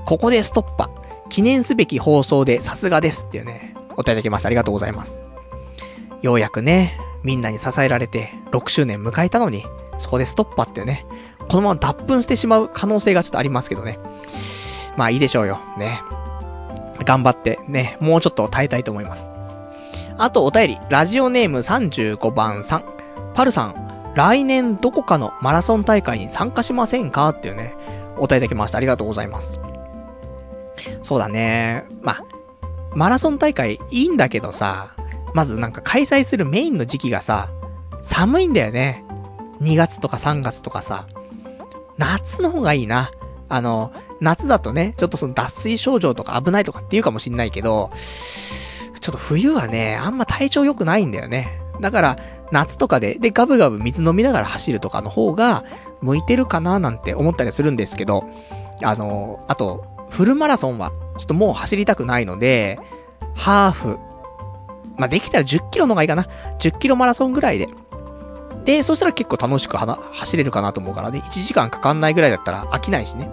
ここでストッパ。記念すべき放送でさすがですっていうね、お便りいきました。ありがとうございます。ようやくね、みんなに支えられて、6周年迎えたのに、そこでストッパってね、このまま脱粉してしまう可能性がちょっとありますけどね。まあいいでしょうよ。ね。頑張ってね、もうちょっと耐えたいと思います。あとお便り、ラジオネーム35番さん。パルさん、来年どこかのマラソン大会に参加しませんかっていうね、お便りいただきました。ありがとうございます。そうだね。まあ、マラソン大会いいんだけどさ、まずなんか開催するメインの時期がさ、寒いんだよね。2月とか3月とかさ、夏の方がいいな。あの、夏だとね、ちょっとその脱水症状とか危ないとかって言うかもしんないけど、ちょっと冬はね、あんま体調良くないんだよね。だから、夏とかで、で、ガブガブ水飲みながら走るとかの方が、向いてるかななんて思ったりするんですけど、あの、あと、フルマラソンは、ちょっともう走りたくないので、ハーフ、まあ、できたら10キロの方がいいかな。10キロマラソンぐらいで、で、そしたら結構楽しくはな走れるかなと思うからね、1時間かかんないぐらいだったら飽きないしね。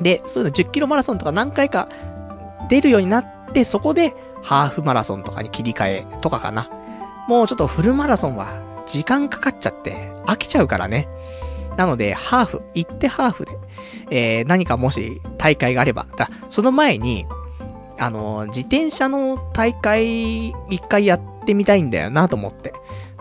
で、そういうの10キロマラソンとか何回か出るようになって、そこでハーフマラソンとかに切り替えとかかな。もうちょっとフルマラソンは時間かかっちゃって飽きちゃうからね。なので、ハーフ、行ってハーフで、えー、何かもし大会があれば、だその前に、あの、自転車の大会一回やってみたいんだよなと思って。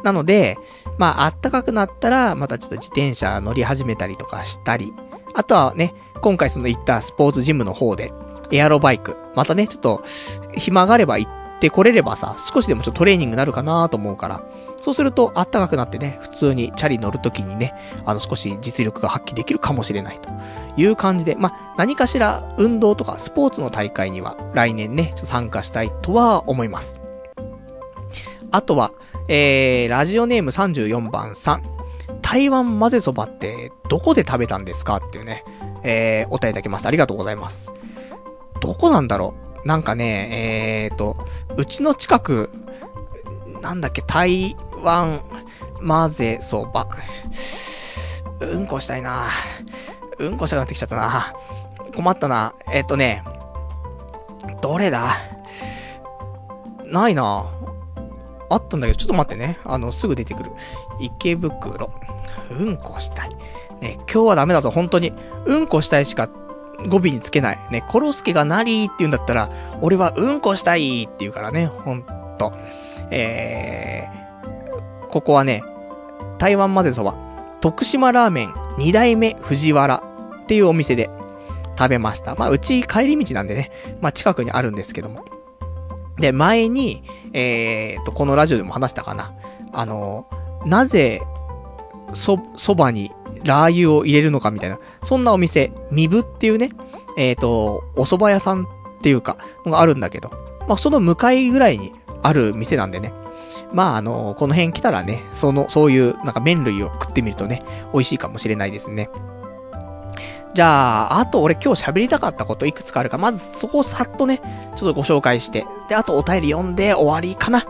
なので、まあ、あったかくなったら、またちょっと自転車乗り始めたりとかしたり、あとはね、今回その行ったスポーツジムの方で、エアロバイク、またね、ちょっと、暇があれば行ってこれればさ、少しでもちょっとトレーニングになるかなと思うから、そうすると、あったかくなってね、普通にチャリ乗るときにね、あの、少し実力が発揮できるかもしれないという感じで、まあ、何かしら運動とかスポーツの大会には来年ね、ちょっと参加したいとは思います。あとは、えー、ラジオネーム34番さん。台湾混ぜそばってどこで食べたんですか？っていうね、えー、お便りいただきました。ありがとうございます。どこなんだろう？なんかね、えーと、うちの近く、なんだっけ、台湾混ぜそば。うんこしたいなうんこしたくなってきちゃったな困ったな。えっ、ー、とね、どれだ？ないなあったんだけど、ちょっと待ってね。あの、すぐ出てくる。池袋。うんこしたい。ね、今日はダメだぞ、本当に。うんこしたいしか語尾につけない。ね、コロスケがなりって言うんだったら、俺はうんこしたいって言うからね、ほんと。えー、ここはね、台湾混ぜそば、徳島ラーメン二代目藤原っていうお店で食べました。まあ、うち帰り道なんでね、まあ近くにあるんですけども。で、前に、えーと、このラジオでも話したかな。あの、なぜ、そ、そばにラー油を入れるのかみたいな、そんなお店、みぶっていうね、えっ、と、お蕎麦屋さんっていうか、のがあるんだけど、まあ、その向かいぐらいにある店なんでね。まあ、あの、この辺来たらね、その、そういう、なんか麺類を食ってみるとね、美味しいかもしれないですね。じゃあ、あと俺今日喋りたかったこといくつかあるかまずそこをさっとね、ちょっとご紹介して、で、あとお便り読んで終わりかな。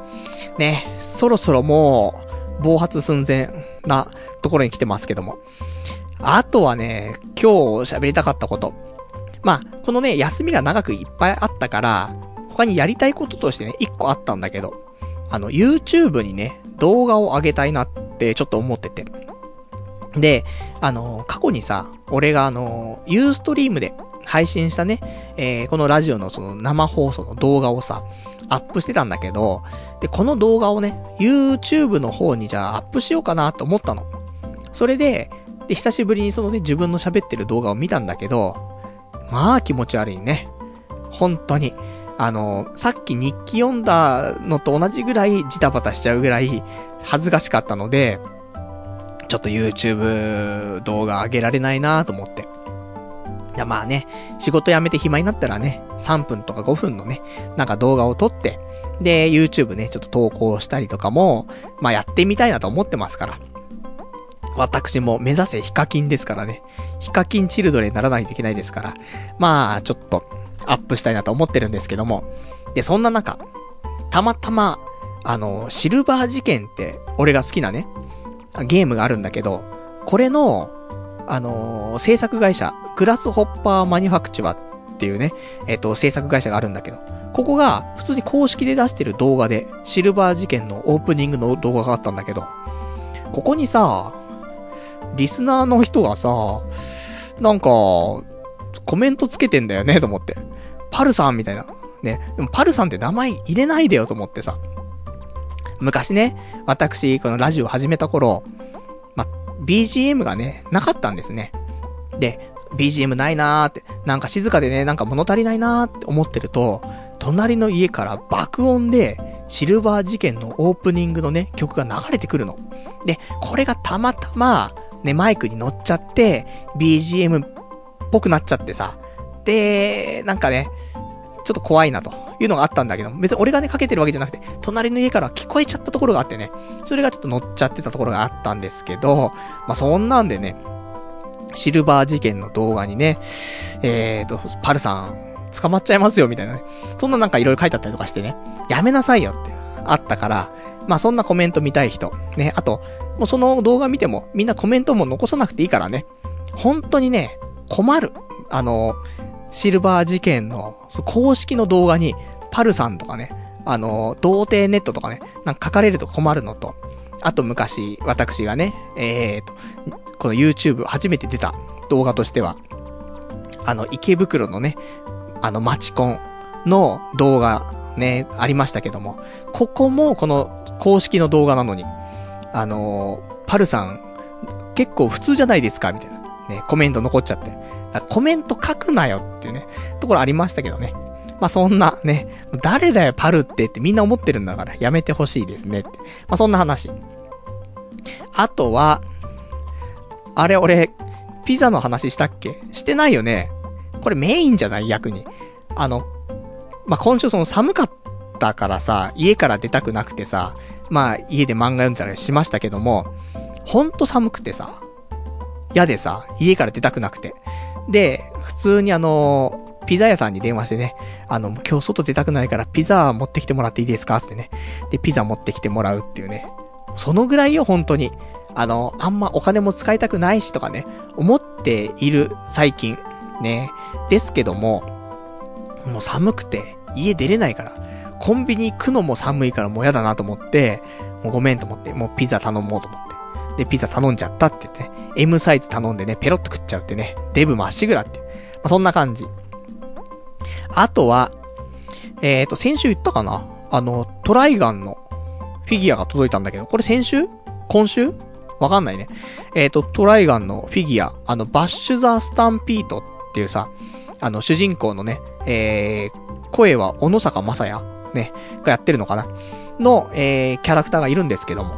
ね、そろそろもう、暴発寸前なところに来てますけども。あとはね、今日喋りたかったこと。まあ、このね、休みが長くいっぱいあったから、他にやりたいこととしてね、一個あったんだけど、あの、YouTube にね、動画を上げたいなってちょっと思ってて。で、あの、過去にさ、俺があの、ユーストリームで配信したね、えー、このラジオのその生放送の動画をさ、アップしてたんだけど、で、この動画をね、YouTube の方にじゃあアップしようかなと思ったの。それで、で、久しぶりにそのね、自分の喋ってる動画を見たんだけど、まあ気持ち悪いね。本当に。あの、さっき日記読んだのと同じぐらいジタバタしちゃうぐらい恥ずかしかったので、ちょっと YouTube 動画上げられないなと思って。いやまあね、仕事辞めて暇になったらね、3分とか5分のね、なんか動画を撮って、で、YouTube ね、ちょっと投稿したりとかも、まあやってみたいなと思ってますから。私も目指せヒカキンですからね。ヒカキンチルドレにならないといけないですから。まあ、ちょっと、アップしたいなと思ってるんですけども。で、そんな中、たまたま、あの、シルバー事件って、俺が好きなね、ゲームがあるんだけど、これの、あのー制作会社、グラスホッパーマニュファクチュアっていうね、えっ、と、制作会社があるんだけど、ここが普通に公式で出してる動画で、シルバー事件のオープニングの動画があったんだけど、ここにさ、リスナーの人がさ、なんか、コメントつけてんだよね、と思って。パルさんみたいな。ね。でもパルさんって名前入れないでよと思ってさ。昔ね、私、このラジオ始めた頃、ま、BGM がね、なかったんですね。で、BGM ないなーって、なんか静かでね、なんか物足りないなーって思ってると、隣の家から爆音で、シルバー事件のオープニングのね、曲が流れてくるの。で、これがたまたま、ね、マイクに乗っちゃって、BGM っぽくなっちゃってさ。で、なんかね、ちょっと怖いなというのがあったんだけど、別に俺がね、かけてるわけじゃなくて、隣の家から聞こえちゃったところがあってね、それがちょっと乗っちゃってたところがあったんですけど、まあ、そんなんでね、シルバー事件の動画にね、えーと、パルさん、捕まっちゃいますよ、みたいなね。そんななんかいろいろ書いてあったりとかしてね、やめなさいよって、あったから、まあそんなコメント見たい人、ね、あと、もうその動画見ても、みんなコメントも残さなくていいからね、本当にね、困る。あの、シルバー事件の、公式の動画に、パルさんとかね、あの、童貞ネットとかね、なんか書かれると困るのと、あと昔、私がね、えーと、この YouTube 初めて出た動画としては、あの、池袋のね、あの、マチコンの動画ね、ありましたけども、ここもこの公式の動画なのに、あのーパルさん、結構普通じゃないですかみたいな。ね、コメント残っちゃって。コメント書くなよっていうね、ところありましたけどね。まあ、そんなね、誰だよパルってってみんな思ってるんだからやめてほしいですねって。まあ、そんな話。あとは、あれ俺、ピザの話したっけ？してないよね。これメインじゃない？逆に。あの、まあ、今週その寒かったからさ、家から出たくなくてさ、まあ、家で漫画読んでたりしましたけども、ほんと寒くてさ、嫌でさ、家から出たくなくて。で、普通にあの、ピザ屋さんに電話してね、あの、今日外出たくないからピザ持ってきてもらっていいですか？ってね。で、ピザ持ってきてもらうっていうね。そのぐらいよ、本当に。あの、あんまお金も使いたくないしとかね、思っている最近。ね。ですけども、もう寒くて、家出れないから、コンビニ行くのも寒いからもう嫌だなと思って、もうごめんと思って、もうピザ頼もうと思って。で、ピザ頼んじゃったって言ってね、M サイズ頼んでね、ペロッと食っちゃうってね、デブまっしぐらって。まあ、そんな感じ。あとは、えっ、と、先週言ったかな？あの、トライガンのフィギュアが届いたんだけど、これ先週？今週？わかんないね。えっ、と、トライガンのフィギュア、あの、バッシュ・ザ・スタンピートっていうさ、あの、主人公のね、えー、声は小野坂正也ね、がやってるのかな？の、えー、キャラクターがいるんですけども。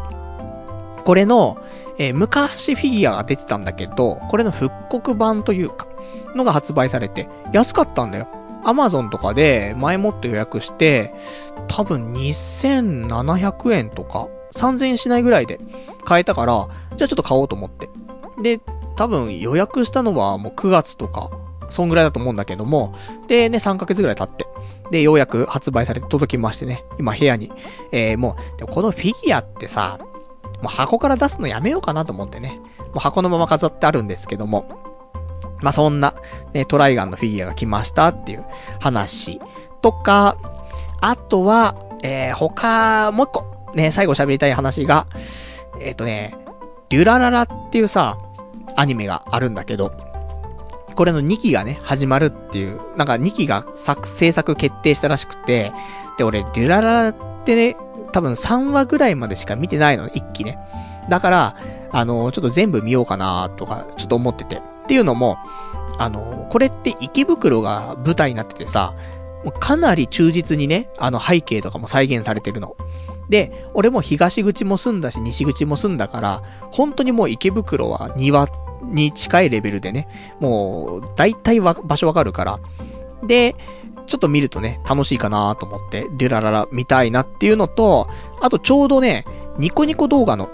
これの、えー昔フィギュアが出てたんだけど、これの復刻版というか、のが発売されて、安かったんだよ。アマゾンとかで前もって予約して、多分2700円とか、3000円しないぐらいで買えたから、じゃあちょっと買おうと思って。で、多分予約したのはもう9月とか、そんぐらいだと思うんだけども、でね、3ヶ月ぐらい経って、で、ようやく発売されて届きましてね、今部屋に、えー、もう、でもこのフィギュアってさ、もう箱から出すのやめようかなと思ってね、もう箱のまま飾ってあるんですけども、まあ、そんな、ね、トライガンのフィギュアが来ましたっていう話とか、あとは、えー、他、もう一個、ね、最後喋りたい話が、えっ、ー、とね、デュラララっていうさ、アニメがあるんだけど、これの2期がね、始まるっていう、なんか2期が作、制作決定したらしくて、で、俺、デュラララってね、多分3話ぐらいまでしか見てないの、1期ね。だから、あの、ちょっと全部見ようかなとか、ちょっと思ってて。っていうのも、あの、これって池袋が舞台になっててさ、かなり忠実にね、あの背景とかも再現されてるの。で、俺も東口も住んだし、西口も住んだから、本当にもう池袋は庭に近いレベルでね、もう、大体場所わかるから。で、ちょっと見るとね、楽しいかなと思って、デュラララ見たいなっていうのと、あとちょうどね、ニコニコ動画の、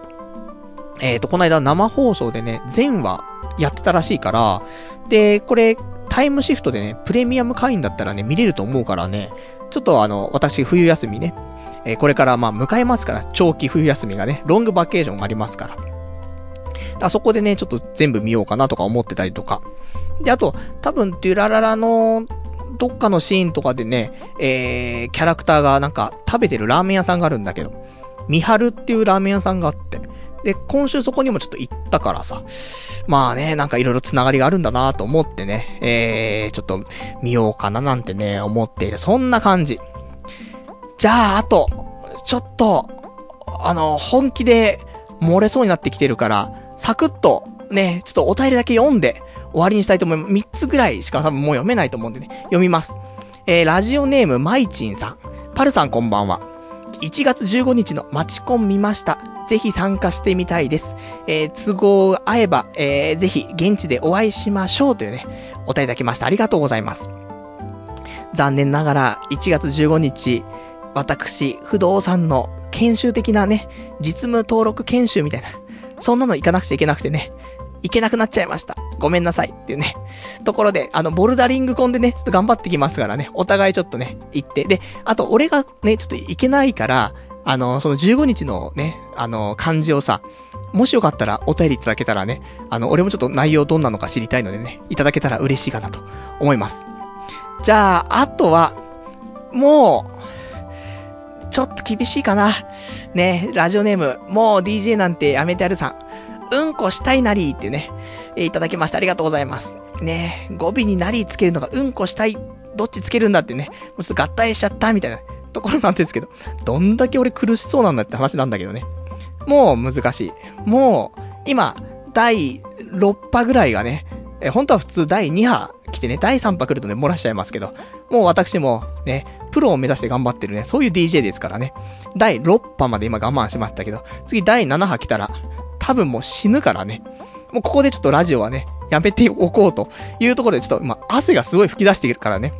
えっ、ー、と、この間生放送でね、全話やってたらしいから、で、これ、タイムシフトでね、プレミアム会員だったらね、見れると思うからね、ちょっとあの、私冬休みね、えー、これからまあ迎えますから、長期冬休みがね、ロングバケーションがありますから。あそこでね、ちょっと全部見ようかなとか思ってたりとか。で、あと、多分、デュラララの、どっかのシーンとかでね、えー、キャラクターがなんか食べてるラーメン屋さんがあるんだけど、ミハルっていうラーメン屋さんがあって、で、今週そこにもちょっと行ったからさ、まあね、なんかいろいろ繋がりがあるんだなと思ってね、えー、ちょっと見ようかななんてね、思っている。そんな感じ。じゃあ、あと、ちょっと、あの、本気で漏れそうになってきてるから、サクッと、ね、ちょっとお便りだけ読んで終わりにしたいと思います。3つぐらいしか多分もう読めないと思うんでね、読みます。えー、ラジオネーム、まいちんさん。パルさんこんばんは。1月15日のマチコン見ました。ぜひ参加してみたいです。えー、都合が合えば、えー、ぜひ現地でお会いしましょうというね、お便りいただきました。ありがとうございます。残念ながら、1月15日、私、不動産の研修的なね、実務登録研修みたいな、そんなの行かなくちゃいけなくてね、行けなくなっちゃいました。ごめんなさいっていうね。ところで、あの、ボルダリングコンでね、ちょっと頑張ってきますからね、お互いちょっとね、行って。で、あと、俺がね、ちょっと行けないから、あの、その15日のね、あの、漢字をさ、もしよかったらお便りいただけたらね、あの、俺もちょっと内容どんなのか知りたいのでね、いただけたら嬉しいかなと思います。じゃあ、あとは、もう、ちょっと厳しいかな。ね、ラジオネーム、もう DJ なんてやめてやるさん。うんこしたいなりってね、えー、いただきました。ありがとうございます。ね、語尾になりつけるのがうんこしたい、どっちつけるんだってね、もうちょっと合体しちゃったみたいなところなんですけど、どんだけ俺苦しそうなんだって話なんだけどね。もう難しい。もう、今、第6波ぐらいがね、え、本当は普通第2波来てね、第3波来るとね、漏らしちゃいますけど、もう私もね、プロを目指して頑張ってるね、そういう DJ ですからね。第6波まで今我慢しましたけど、次第7波来たら、多分もう死ぬからね。もうここでちょっとラジオはね、やめておこうというところでちょっと今汗がすごい吹き出しているからね。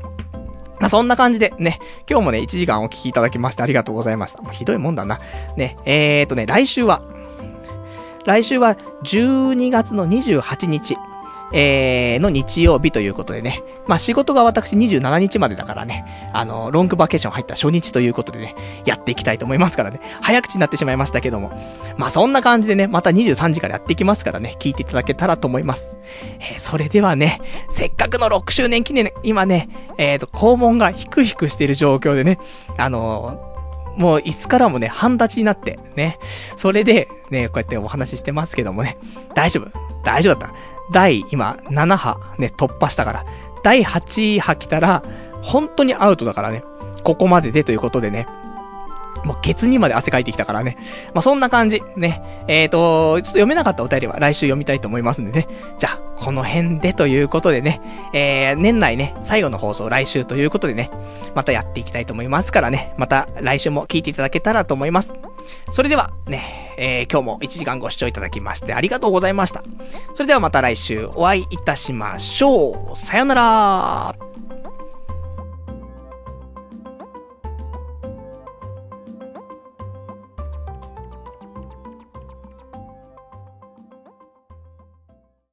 まあ、そんな感じでね、今日もね、1時間お聴きいただきましてありがとうございました。もうひどいもんだな。ね、えーとね、来週は、来週は12月の28日、えー、の日曜日ということでね。まあ仕事が私27日までだからね、あの、ロングバケーション入った初日ということでね、やっていきたいと思いますからね。早口になってしまいましたけども。まあそんな感じでね、また23時からやっていきますからね、聞いていただけたらと思います。えー、それではね、せっかくの6周年記念、今ね、えっ、ー、と、肛門がヒクヒクしている状況でね、あのもういつからもね、半立ちになって、ね。それで、ね、こうやってお話ししてますけどもね、大丈夫？大丈夫だった？第、今、7波ね、突破したから、第8波来たら、本当にアウトだからね。ここまででということでね。もうケツにまで汗かいてきたからね。まあ、そんな感じ。ね。えっ、ー、と、ちょっと読めなかったお便りは来週読みたいと思いますんでね。じゃあ、この辺でということでね。えー、年内ね、最後の放送来週ということでね。またやっていきたいと思いますからね。また来週も聞いていただけたらと思います。それでは、ね、えー、今日も1時間ご視聴いただきましてありがとうございました。それではまた来週お会いいたしましょう。さよなら